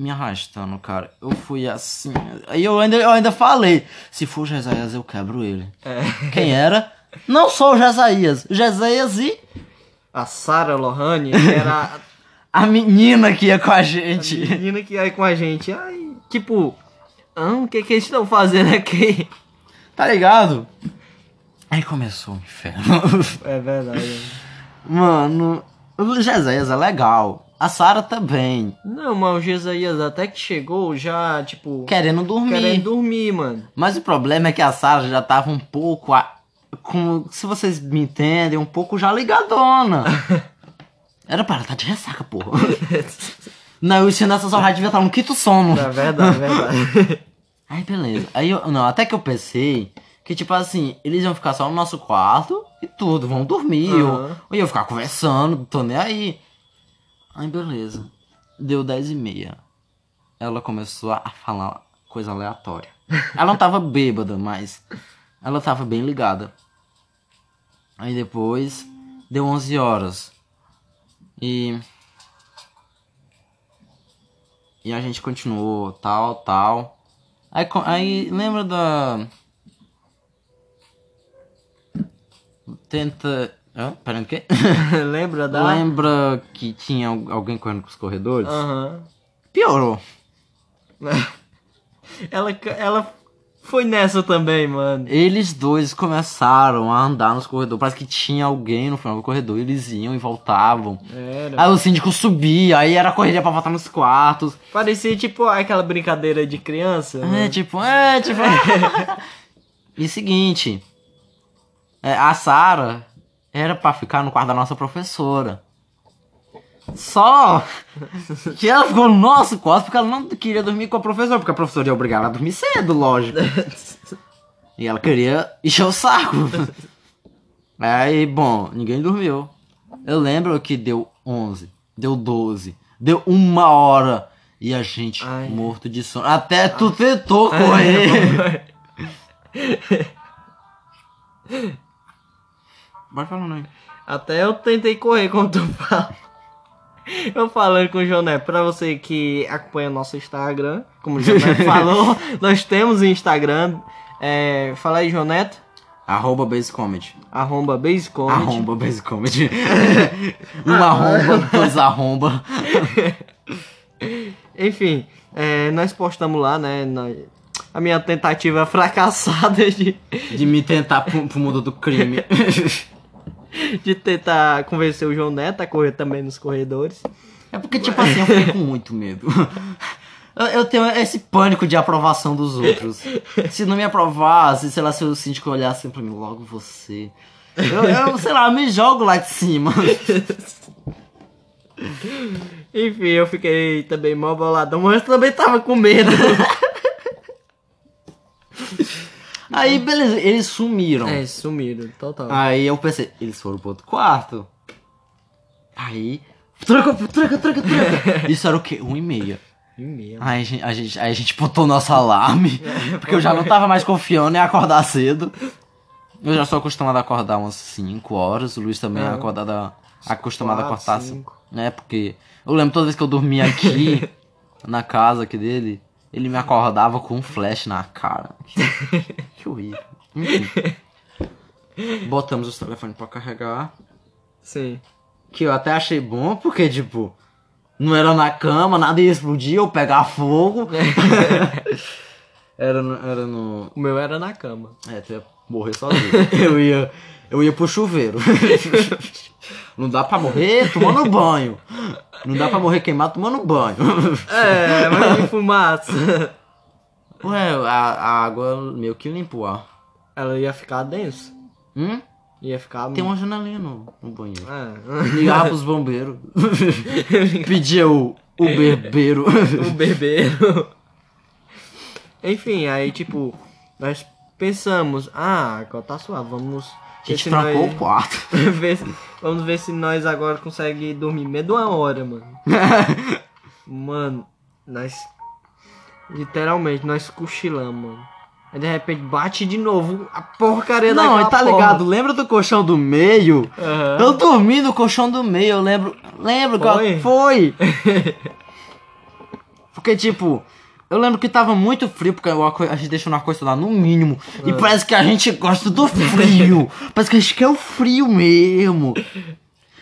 me arrastando, cara. Eu fui assim. Aí eu ainda, eu ainda falei: se for Jesaías, eu quebro ele. É. Quem era? Não sou o Jesaías. Jesaías e A Sarah Lohane que era a menina que ia com a a gente. menina que ia com a gente. Ai, tipo, ah, o que que eles estão fazendo aqui? Tá ligado? Aí começou o inferno. É verdade. Mano, o Jesaías é legal. A Sara também. Não, mas o Jesaías até que chegou já, tipo, Querendo dormir. querendo dormir, mano. Mas o problema é que a Sara já tava um pouco. a- com, se vocês me entendem, um pouco já ligadona. Era para estar de ressaca, porra. Não, isso nessa só já devia estar no quinto sono. É verdade, é verdade. Aí beleza. Aí eu. Não, até que eu pensei que, tipo assim, eles iam ficar só no nosso quarto e tudo, vão dormir. Aham. Ou eu ia ficar conversando, tô nem aí. Aí beleza. Deu 10 e meia. Ela começou a falar coisa aleatória. Ela não tava bêbada, mas ela tava bem ligada. Aí depois deu 11 horas. E. E a gente continuou, tal, tal. Aí, aí lembra da. Tenta. Hã? Peraí, o quê? Lembra da? Lembra que tinha al- alguém correndo pros corredores? Aham. Piorou. Ela, ela Foi nessa também, mano. Eles dois começaram a andar nos corredores. Parece que tinha alguém no final do corredor. Eles iam e voltavam. Era. Aí o síndico subia, aí era correria pra voltar nos quartos. Parecia tipo aquela brincadeira de criança. É, né? tipo, é, tipo. e seguinte, é, a Sara era pra ficar no quarto da nossa professora. Só que ela ficou no nosso quarto porque ela não queria dormir com a professora, porque a professora ia obrigar ela a dormir cedo, lógico. E ela queria encher o saco. Aí, bom, ninguém dormiu. Eu lembro que deu 11, deu 12, deu uma hora. E a gente Ai. morto de sono. Até tu tentou correr. Vai falando aí. Até eu tentei correr, como tu fala. Eu falando com o Joné, pra você que acompanha o nosso Instagram, como o Joné falou, nós temos Instagram. É, fala aí, Joneto. Arroba base comedy. Arromba basecomedy. Arromba base comedy. Uma arromba, dois arromba. Enfim, é, nós postamos lá, né? nós- a minha tentativa fracassada de, De me tentar pro, pro mundo do crime. de tentar convencer o João Neto a correr também nos corredores. É porque, tipo assim, eu fiquei com muito medo. Eu, tenho esse pânico de aprovação dos outros. Se não me aprovasse, sei lá, se o síndico olhasse pra mim, logo você. Eu, eu, sei lá, me jogo lá de cima. Enfim, eu fiquei também mó boladão, mas eu também tava com medo. Aí, beleza, eles sumiram. é, sumiram, total. Aí eu pensei, eles foram pro outro quarto. Aí. Tranca, tranca, tranca, tranca. Isso era o quê? Um e meia. E mesmo. Aí a gente, a gente, aí a gente botou nosso alarme. Porque eu já não tava mais confiando em acordar cedo. Eu já sou acostumado a acordar umas 5 horas. O Luiz também é Ah. acordado a- acostumado a Quatro, acordar. cinco. Né? Porque eu lembro toda vez que eu dormia aqui, na casa aqui dele, ele me acordava com um flash na cara. Que, horrível. Enfim. Botamos os telefones pra carregar. Sim. Que eu até achei bom, porque, tipo, não era na cama, nada ia explodir ou pegar fogo. era, no, era no. O meu era na cama. É, tu ia morrer sozinho. eu ia. Eu ia pro chuveiro. não dá pra morrer tomando banho. Não dá pra morrer queimado tomando banho. É, mas de fumaça. Ué, a, a água meio que limpa o ar. Ela ia ficar densa. Hum? Ia ficar. Tem uma janelinha no, no banheiro. É. Ligava pros bombeiros. Pedia o, o berbeiro. o bebeiro. Enfim, aí tipo, nós pensamos, ah, agora tá suave, vamos. A gente se trancou nós- o quarto. vamos ver se nós agora conseguimos dormir meia de uma hora, mano. mano, nós. Literalmente, nós cochilamos, mano. Aí de repente bate de novo a porcaria Não, daquela tá porra. ligado? Lembra do colchão do meio? Aham. Eu dormi no colchão do meio, eu lembro. Lembro Foi? eu- foi. Porque, tipo, eu lembro que tava muito frio, porque a gente deixou no ar-condicionado no mínimo. E parece que a gente gosta do frio. parece que a gente quer o frio mesmo.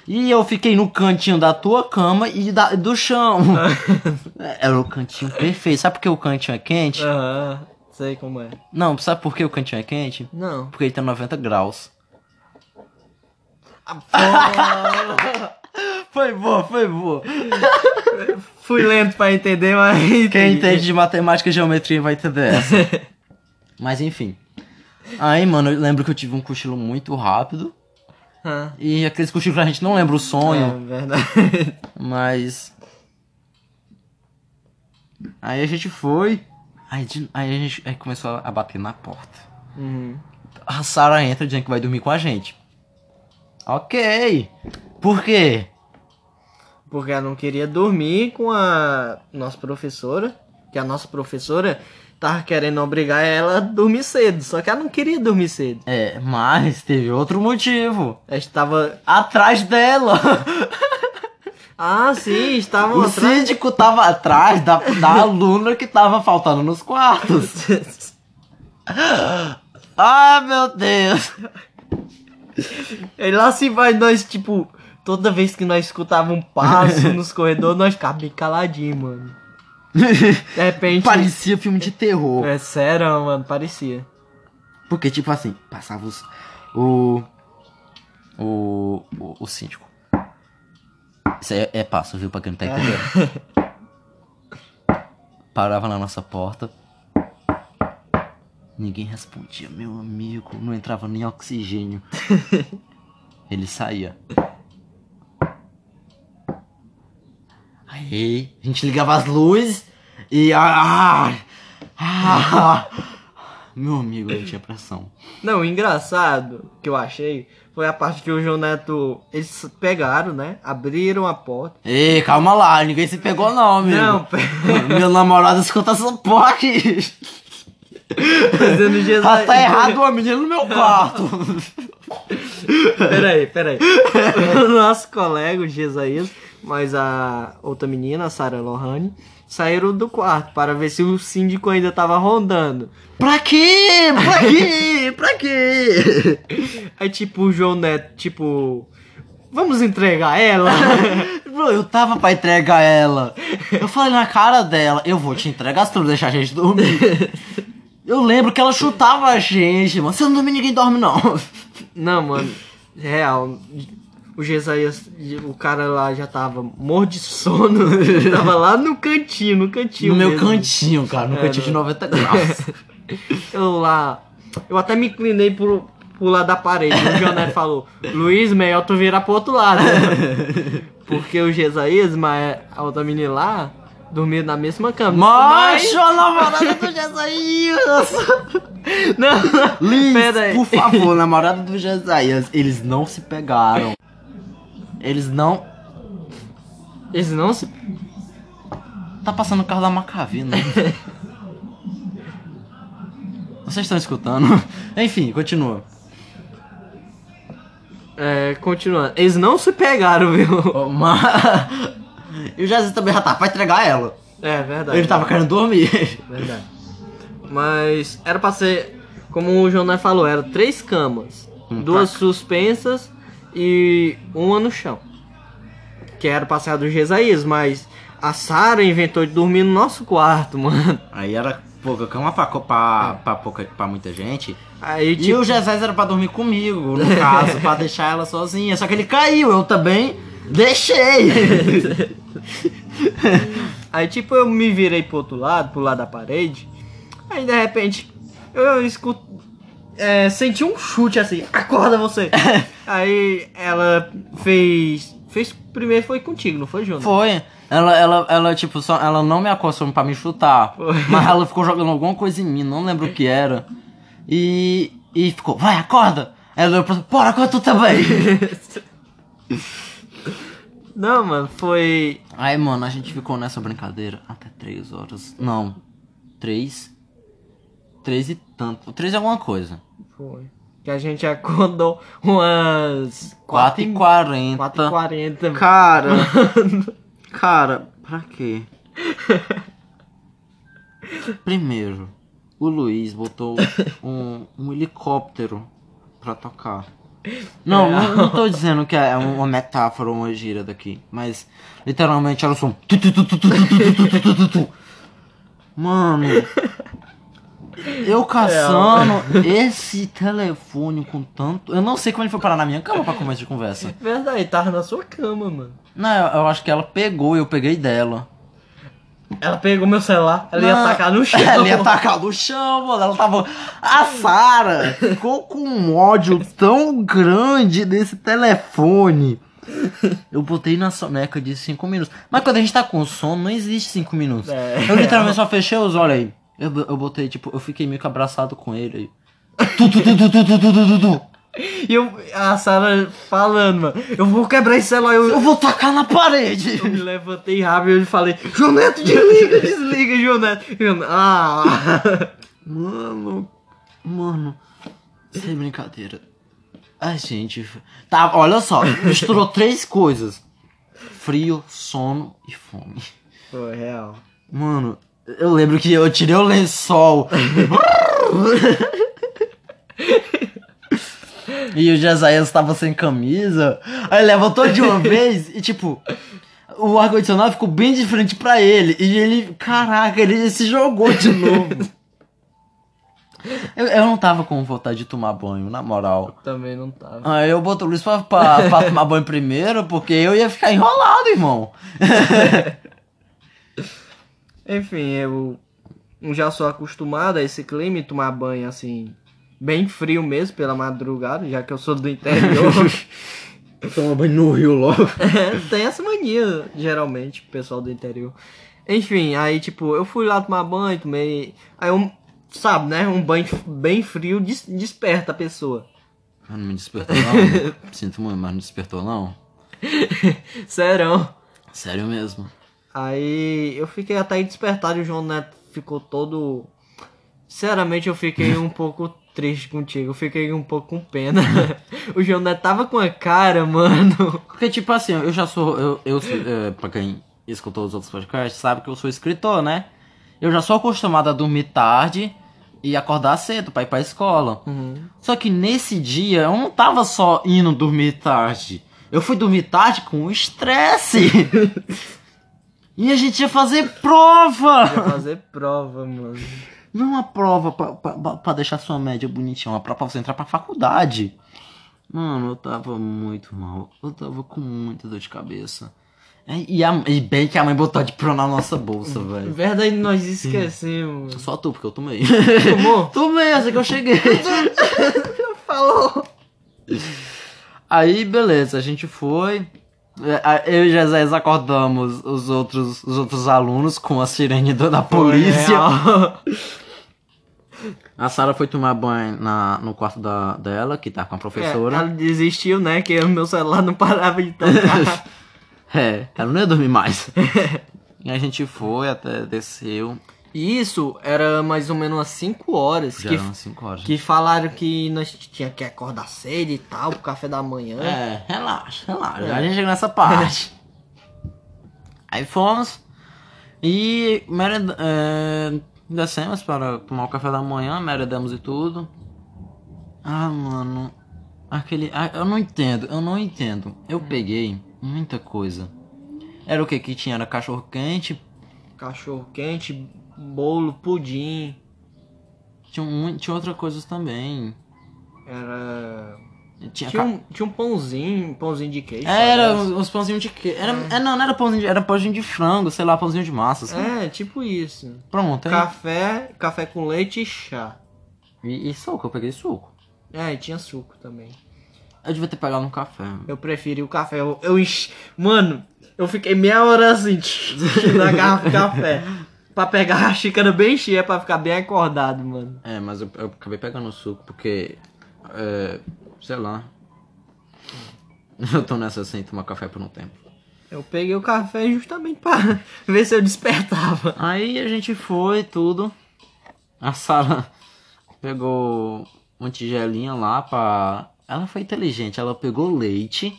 E eu fiquei no cantinho da tua cama e da, do chão. Era o cantinho perfeito. Sabe por que o cantinho é quente? Aham, sei como é. Não, sabe por que o cantinho é quente? Não. Porque ele tem 90 graus. Foi boa, foi boa. Fui lento pra entender, mas. Quem entende de matemática e geometria vai entender essa. Mas enfim. Aí, mano, eu lembro que eu tive um cochilo muito rápido. Ah, E aqueles cochilos que a gente não lembra o sonho, é verdade. mas. Aí a gente foi. Aí, de- aí a gente aí começou a bater na porta. Uhum. A Sarah entra dizendo que vai dormir com a gente. Ok. Por quê? Porque ela não queria dormir com a nossa professora. Que a nossa professora tava querendo obrigar ela a dormir cedo. Só que ela não queria dormir cedo. É, mas teve outro motivo. Ela estava. Atrás dela. Ah, sim, estavam O atrás. síndico tava atrás da, da aluna que tava faltando nos quartos. Ah, meu Deus. E lá se vai nós, tipo, toda vez que nós escutava um passo nos corredores, nós ficava bem caladinho, mano. De repente. Parecia filme de terror. É sério, mano, parecia. Porque, tipo assim, passava os. O. O. O, o síndico. Isso é, é passo, viu? Pra quem não tá entendendo. Parava na nossa porta. Ninguém respondia, meu amigo. Não entrava nem oxigênio. Ele saía. Aí, a gente ligava as luzes e. Ah, ah, meu amigo, eu tinha pressão. Não, o engraçado que eu achei foi a parte que o João Neto. Eles pegaram, né? Abriram a porta. Ei, calma lá, ninguém se pegou não, amigo. Não, pe- Meu namorado escuta essa porra aqui. fazendo Jesus. Ah, tá errado uma menina no meu quarto. Peraí, peraí. O nosso colega, o Gesaías, mas a outra menina, a Sarah Lohane, saíram do quarto para ver se o síndico ainda tava rondando. pra quê? Pra quê? Pra quê? Aí, tipo, o João Neto, tipo. Vamos entregar ela? Eu tava pra entregar ela. Eu falei na cara dela, eu vou te entregar se tu não deixar a gente dormir. Eu lembro que ela chutava a gente, mano. Se eu não dormir, ninguém dorme, não. Não, mano. Real. O Gesaías, o cara lá já tava morto de sono. tava lá no cantinho, no cantinho. No meu mesmo. cantinho, cara. No É, cantinho de no- 90 graus. Eu lá. Eu até me inclinei pro, pro lado da parede. O Joné falou: Luiz, melhor tu virar pro outro lado. Porque o Gesaías, mas a outra menina lá, dormia na mesma cama. Macho, a namorada do Jesaías! Não. Liz, por favor, namorada do Jesaías, eles não se pegaram. Eles não. Eles não se. Tá passando o carro da Macavina. Vocês estão escutando? Enfim, continua. É, continuando. Eles não se pegaram, viu? Ô, ma- E o Jesus também já tá pra entregar ela. É verdade. Ele tava querendo dormir. Verdade. Mas era pra ser, como o Jonai falou, era três camas. Um duas suspensas e uma no chão. Que era pra ser a do Gesaías, mas a Sara inventou de dormir no nosso quarto, mano. Aí era pouca cama pra, pra, pra, pouca, pra muita gente. Aí, E tipo, o Jesus era pra dormir comigo, no caso, pra deixar ela sozinha. Só que ele caiu, eu também deixei. aí, tipo, eu me virei pro outro lado, pro lado da parede. Aí, de repente, eu escuto. É, senti um chute assim, acorda você! aí ela fez. Fez primeiro foi contigo, não foi, Jonas? Foi. Ela, ela, ela, tipo, só, ela não me acostou pra me chutar. Foi. Mas ela ficou jogando alguma coisa em mim, não lembro o que era. E. E ficou, vai, acorda! Ela olhou pra bora, acorda tu também! Não, mano, foi. Aí, mano, a gente ficou nessa brincadeira até três horas. Não. Três? Três e tanto. Três e alguma coisa. Foi. Que a gente acordou umas. 4h40. 4h40. Cara. cara, pra quê? Primeiro, o Luiz botou um, um helicóptero pra tocar. Não, não, não tô dizendo que é uma metáfora ou uma gira daqui, mas literalmente era o som. Mano, eu caçando esse telefone com tanto. Eu não sei como ele foi parar na minha cama pra começo de conversa. Verdade, tava na sua cama, mano. Não, eu, eu acho que ela pegou e eu peguei dela. Ela pegou meu celular, ela ia Não, tacar no chão. Ela ia tacar no chão, mano. Ela tava. A Sara ficou com um ódio tão grande desse telefone. Eu botei na soneca de 5 minutos. Mas quando a gente tá com sono, não existe 5 minutos. É. Eu literalmente só fechei os olhos aí. Eu, eu botei, tipo, eu fiquei meio que abraçado com ele. E eu, a Sara falando, mano, eu vou quebrar esse celular. Eu, eu vou tacar na parede. Eu me levantei rápido e falei, João Neto, desliga, desliga, João Neto. Eu, ah, mano, mano, sem brincadeira. A gente, tá, olha só, misturou três coisas. Frio, sono e fome. Foi real. Mano, eu lembro que eu tirei o lençol. e o Jesaías tava sem camisa. Aí levantou de uma vez e tipo. o ar-condicionado ficou bem de frente pra ele. E ele, caraca, ele se jogou de novo. eu, eu não tava com vontade de tomar banho, na moral. Também não tava. Aí eu boto o Luiz pra, pra, pra tomar banho primeiro, porque eu ia ficar enrolado, irmão. Enfim, eu já sou acostumado a esse clima e tomar banho assim, bem frio mesmo pela madrugada, já que eu sou do interior. Toma banho no rio logo. É, tem essa mania, geralmente, pessoal do interior. Enfim, aí tipo, eu fui lá tomar banho, tomei. Aí eu, sabe, né? Um banho bem frio des- desperta a pessoa. Ah, Não me despertou não. Sinto muito, mas não despertou não. Serão. Sério mesmo. Aí eu fiquei até aí despertado e o João Neto ficou todo. Sinceramente, eu fiquei um pouco triste contigo. Eu fiquei um pouco com pena. o João Neto tava com a cara, mano. Porque, tipo assim, eu já sou. Eu, eu é, pra quem escutou os outros podcasts, sabe que eu sou escritor, né? Eu já sou acostumado a dormir tarde e acordar cedo pra ir pra escola. Só que nesse dia eu não tava só indo dormir tarde. Eu fui dormir tarde com estresse. e a gente ia fazer Ia prova! fazer prova, mano. Não uma prova pra, pra, pra- deixar sua média bonitinha, uma prova pra você entrar pra faculdade. Mano, eu tava muito mal. Eu tava com muita dor de cabeça. É, E, a, e bem que a mãe botou de pro na nossa bolsa, velho. Verdade, nós esquecemos. Só tu, porque eu tomei. Tomou? tomei, essa que eu cheguei. Falou. Aí, beleza, a gente foi. É, a- Eu e José acordamos os outros, os outros alunos com a sirene da polícia. A Sara foi tomar banho na, no quarto da, dela, que tá com a É, professora. ela desistiu, né? Que o meu celular não parava de tocar. É, ela não ia dormir mais. e a gente foi até desceu. E isso era mais ou menos umas 5 horas. Já que, eram 5 horas. que falaram que nós tinha que acordar cedo e tal, pro café da manhã. É, relaxa, relaxa. A gente chega nessa parte. Aí fomos e merenda, é, descemos para tomar o café da manhã, meredamos e tudo. Ah, mano. Aquele. ah, eu não entendo, eu não entendo. Eu peguei muita coisa. Era o que que tinha? Era cachorro quente, Cachorro quente, bolo, pudim. tinha, um, tinha outras coisas também. Era. Tinha, Tinha um, tinha um pãozinho, um pãozinho de queijo. Era parece. uns, uns pãozinhos de queijo. Era, é, não, não era pãozinho de, era pãozinho de frango, sei lá, pãozinho de massa. Assim. É, tipo isso. Pronto, aí. Café, café com leite e chá. E, e suco, eu peguei suco. É, e tinha suco também. Eu devia ter pegado um café. Eu preferi o café. Eu, eu enchi... Mano, eu fiquei meia hora assim, na garrafa de café. Pra pegar a xícara bem cheia pra ficar bem acordado, mano. É, mas eu, eu acabei pegando o suco porque. É, sei lá. Eu tô nessa sem tomar café por um tempo. Eu peguei o café justamente pra ver se eu despertava. Aí a gente foi, tudo. A Sara pegou uma tigelinha lá pra. Ela foi inteligente, ela pegou leite,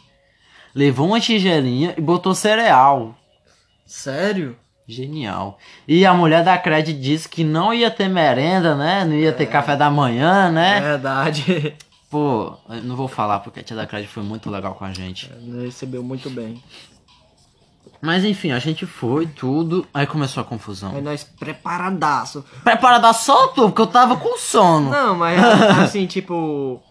levou uma tigelinha e botou cereal. Sério? Genial. E a mulher da Cred disse que não ia ter merenda, né? Não ia ter café da manhã, né? Verdade. Pô, eu não vou falar porque a tia da Cred foi muito legal com a gente. Recebeu muito bem. Mas enfim, a gente foi, tudo. Aí começou a Aí confusão. nós preparadaço. Preparada só tu, porque eu tava com sono. Não, mas assim, tipo.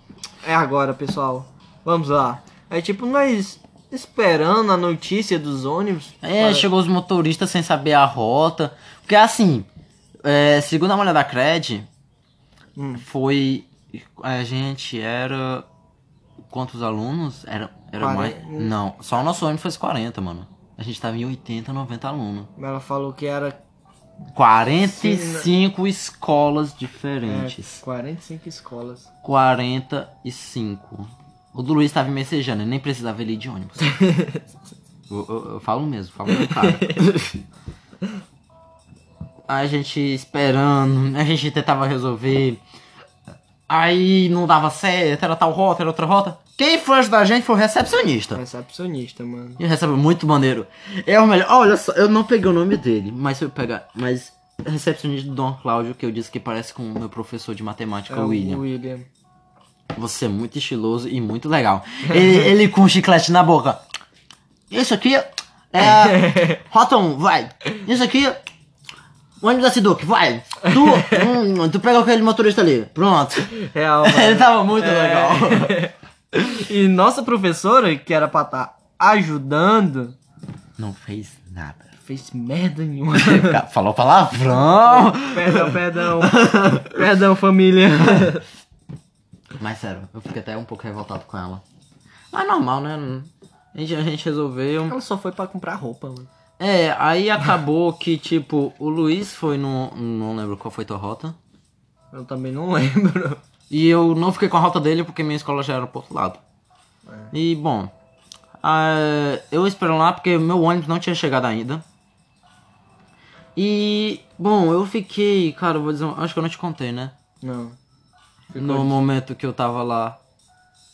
É agora, pessoal. Vamos lá. É tipo, nós esperando a notícia dos ônibus. É, Para- chegou os motoristas sem saber a rota. Porque assim, é, segundo a mulher da Cred, Hum. foi. A gente era. Quantos alunos? Era, era mais. Não, só o nosso ônibus foi 40, mano. A gente tava em 80, 90 alunos. Ela falou que era 45 escolas é, diferentes. 45 escolas. 45. O do Luiz tava me messejando, ele nem precisava ele ir de ônibus. eu, eu- eu falo mesmo, falo o cara. A gente esperando, a gente tentava resolver. Aí não dava certo, era tal rota, era outra rota. Quem foi ajudar a gente foi o recepcionista. Recepcionista, mano. E recebe muito maneiro. É o melhor. Olha só, eu não peguei o nome dele, mas se eu pegar. Mas recepcionista do Dom Cláudio, que eu disse que parece com o meu professor de matemática, É o o William. William. Você é muito estiloso e muito legal. Ele, ele com um chiclete na boca. Isso aqui É. Rota 1, vai. Isso aqui. O ônibus da Siduc, vai. Tu, hum, tu pega aquele motorista ali. Pronto. Real, mano. Ele tava muito É. legal. E nossa professora, que era pra estar ajudando, Não fez nada. fez merda nenhuma. Falou palavrão. perdão, perdão. perdão, família. Mas sério, eu fiquei até um pouco revoltado com ela. Mas normal, né? A gente, a gente resolveu. Ela só foi pra comprar roupa, mano. É, aí acabou que, tipo, o Luiz foi no. Não lembro qual foi tua rota. Eu também não lembro. E eu não fiquei com a rota dele porque minha escola já era pro outro lado. E, bom. ah, eu esperando lá porque meu ônibus não tinha chegado ainda. E, bom, eu fiquei. Cara, eu vou dizer. Acho que eu não te contei, né? Não. Ficou no de- momento que eu tava lá.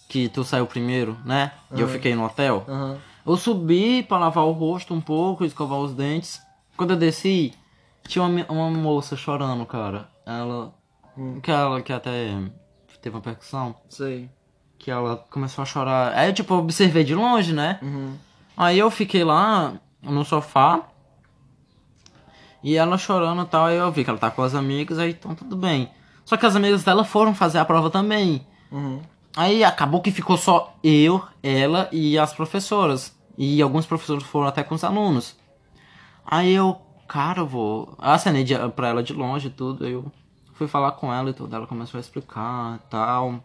Que tu saiu primeiro, né? E eu fiquei no hotel. Aham. Eu subi pra lavar o rosto um pouco, escovar os dentes. Quando eu desci, tinha uma, uma moça chorando, cara. Ela. Que ela que até teve uma percussão. Sei. Que ela começou a chorar. Aí eu, tipo, observei de longe, né? Uhum. Aí eu fiquei lá no sofá. E ela chorando e tal. Aí eu vi que ela tá com as amigas, aí então tudo bem. Só que as amigas dela foram fazer a prova também. Uhum. Aí acabou que ficou só eu, ela e as professoras. E alguns professores foram até com os alunos. Aí eu, cara, eu vou. Eu acenei de, pra ela de longe e tudo. Eu fui falar com ela e tudo. Ela começou a explicar e tal.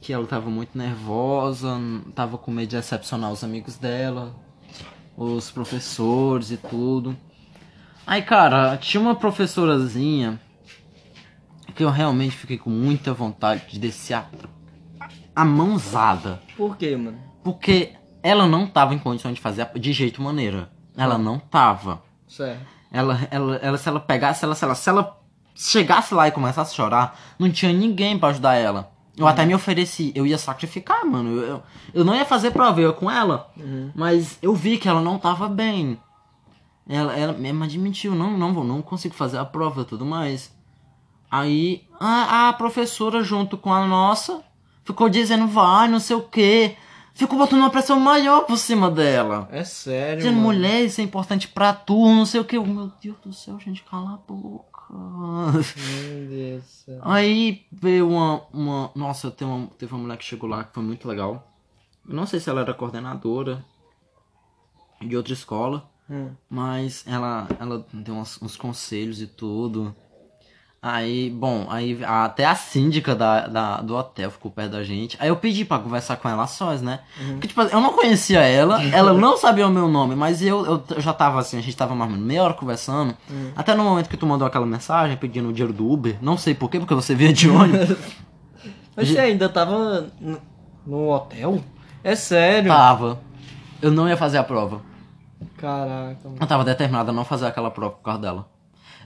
Que ela tava muito nervosa, tava com medo de decepcionar os amigos dela, os professores e tudo. Aí, cara, tinha uma professorazinha que eu realmente fiquei com muita vontade de descer a, a mãozada. Por quê, mano? Porque ela não tava em condições de fazer a- de jeito maneira. Ela não tava. Certo. Ela, ela, ela, se ela pegasse, ela, se ela, se ela chegasse lá e começasse a chorar, não tinha ninguém pra ajudar ela. Eu até me ofereci, eu ia sacrificar, mano. Eu, eu, não ia fazer prova, eu ia com ela. Uhum. Mas eu vi que ela não tava bem. Ela, ela mesmo admitiu, não, não, vou, não consigo fazer a prova e tudo mais. Aí a, a professora, junto com a nossa, ficou dizendo, vai, não sei o quê. Ficou botando uma pressão maior por cima dela. É sério, Dizendo, mano. mulher, isso é importante pra tu, não sei o que. Meu Deus do céu, gente, cala a boca. Meu Deus do céu. Aí veio uma. uma nossa, tem uma, teve uma mulher que chegou lá que foi muito legal. Eu não sei se ela era coordenadora de outra escola, Hum. mas ela, ela deu uns, uns conselhos e tudo. Aí, bom, aí até a síndica da, da- do hotel ficou perto da gente. Aí eu pedi pra conversar com ela sós, né? Porque, tipo, eu não conhecia ela, ela não sabia o meu nome, mas eu, eu, já tava assim, a gente tava mais ou menos meia hora conversando. Até no momento que tu mandou aquela mensagem pedindo o dinheiro do Uber, não sei porquê, porque você via de ônibus. Mas você ainda tava no- no hotel? É sério? tava. Eu não ia fazer a prova. Caraca, mano. Eu tava determinado a não fazer aquela prova por causa dela.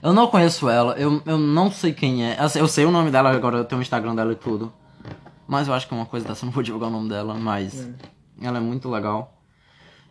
Eu não conheço ela, eu, eu não sei quem é. Assim, Eu sei o nome dela agora, eu tenho o Instagram dela e tudo. Mas eu acho que é uma coisa dessa, eu não vou divulgar o nome dela, mas. Ela é muito legal.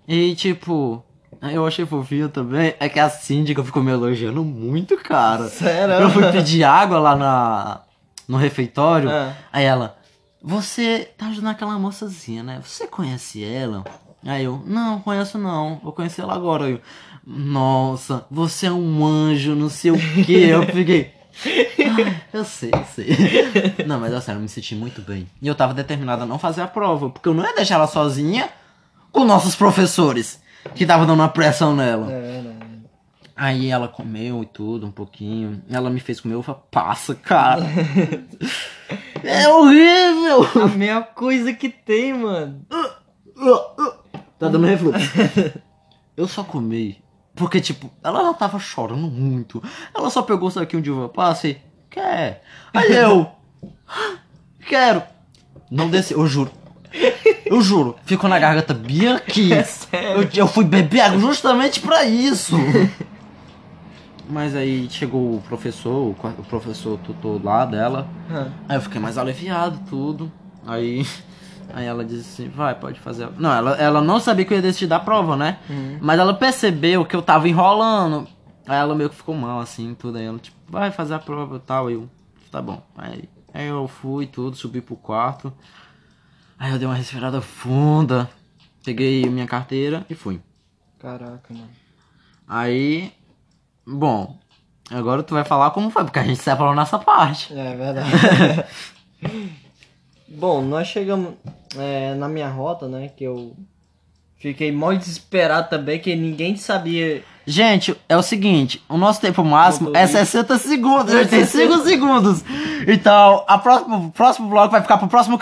E tipo. Eu achei fofinho também. É que a síndica ficou me elogiando muito, cara. Sério? Eu fui pedir água lá na, no refeitório. É. Aí ela, você tá ajudando aquela moçazinha, né? Você conhece ela? Aí eu, não, conheço não. Vou conhecer ela agora. Aí eu, nossa, você é um anjo, não sei o que. Eu fiquei. "Ai, eu sei, eu sei. Não, mas é sério, eu me senti muito bem. E eu tava determinado a não fazer a prova, porque eu não ia deixar ela sozinha com nossos professores, que tava dando uma pressão nela. É verdade. Aí ela comeu e tudo, um pouquinho. Ela me fez comer uva passa, cara. é horrível! A mesma coisa que tem, mano. Tá dando refluxo. Eu só comi. Porque, tipo, ela já tava chorando muito. Ela só pegou o saquinho de uva passa e. Quer? Aí eu. Quero. Não desceu, eu juro. Eu juro. Ficou na garganta bem aqui. É sério? Eu, eu fui beber água justamente pra isso. Mas aí chegou o professor, o professor tutor lá dela. Ah, Aí eu fiquei mais aliviado, tudo. Aí, aí ela disse assim, vai, pode fazer. a-" Não, ela, ela não sabia que eu ia decidir da prova, né? Uhum. Mas ela percebeu que eu tava enrolando. Aí ela meio que ficou mal, assim, tudo. Aí ela, tipo, vai fazer a prova e tal. Eu, tá bom. Aí, aí eu fui, tudo, subi pro quarto. Aí eu dei uma respirada funda. Peguei minha carteira e fui. Caraca, mano. Aí, bom, agora tu vai falar como foi, porque a gente separou nessa parte. É verdade. Bom, nós chegamos é, na minha rota, né? Que eu fiquei mó desesperado também, que ninguém sabia. Gente, é o seguinte, o nosso tempo máximo é Motorista. 60 segundos, a gente tem 5 segundos. Então, a próxima, o próximo bloco vai ficar pro próximo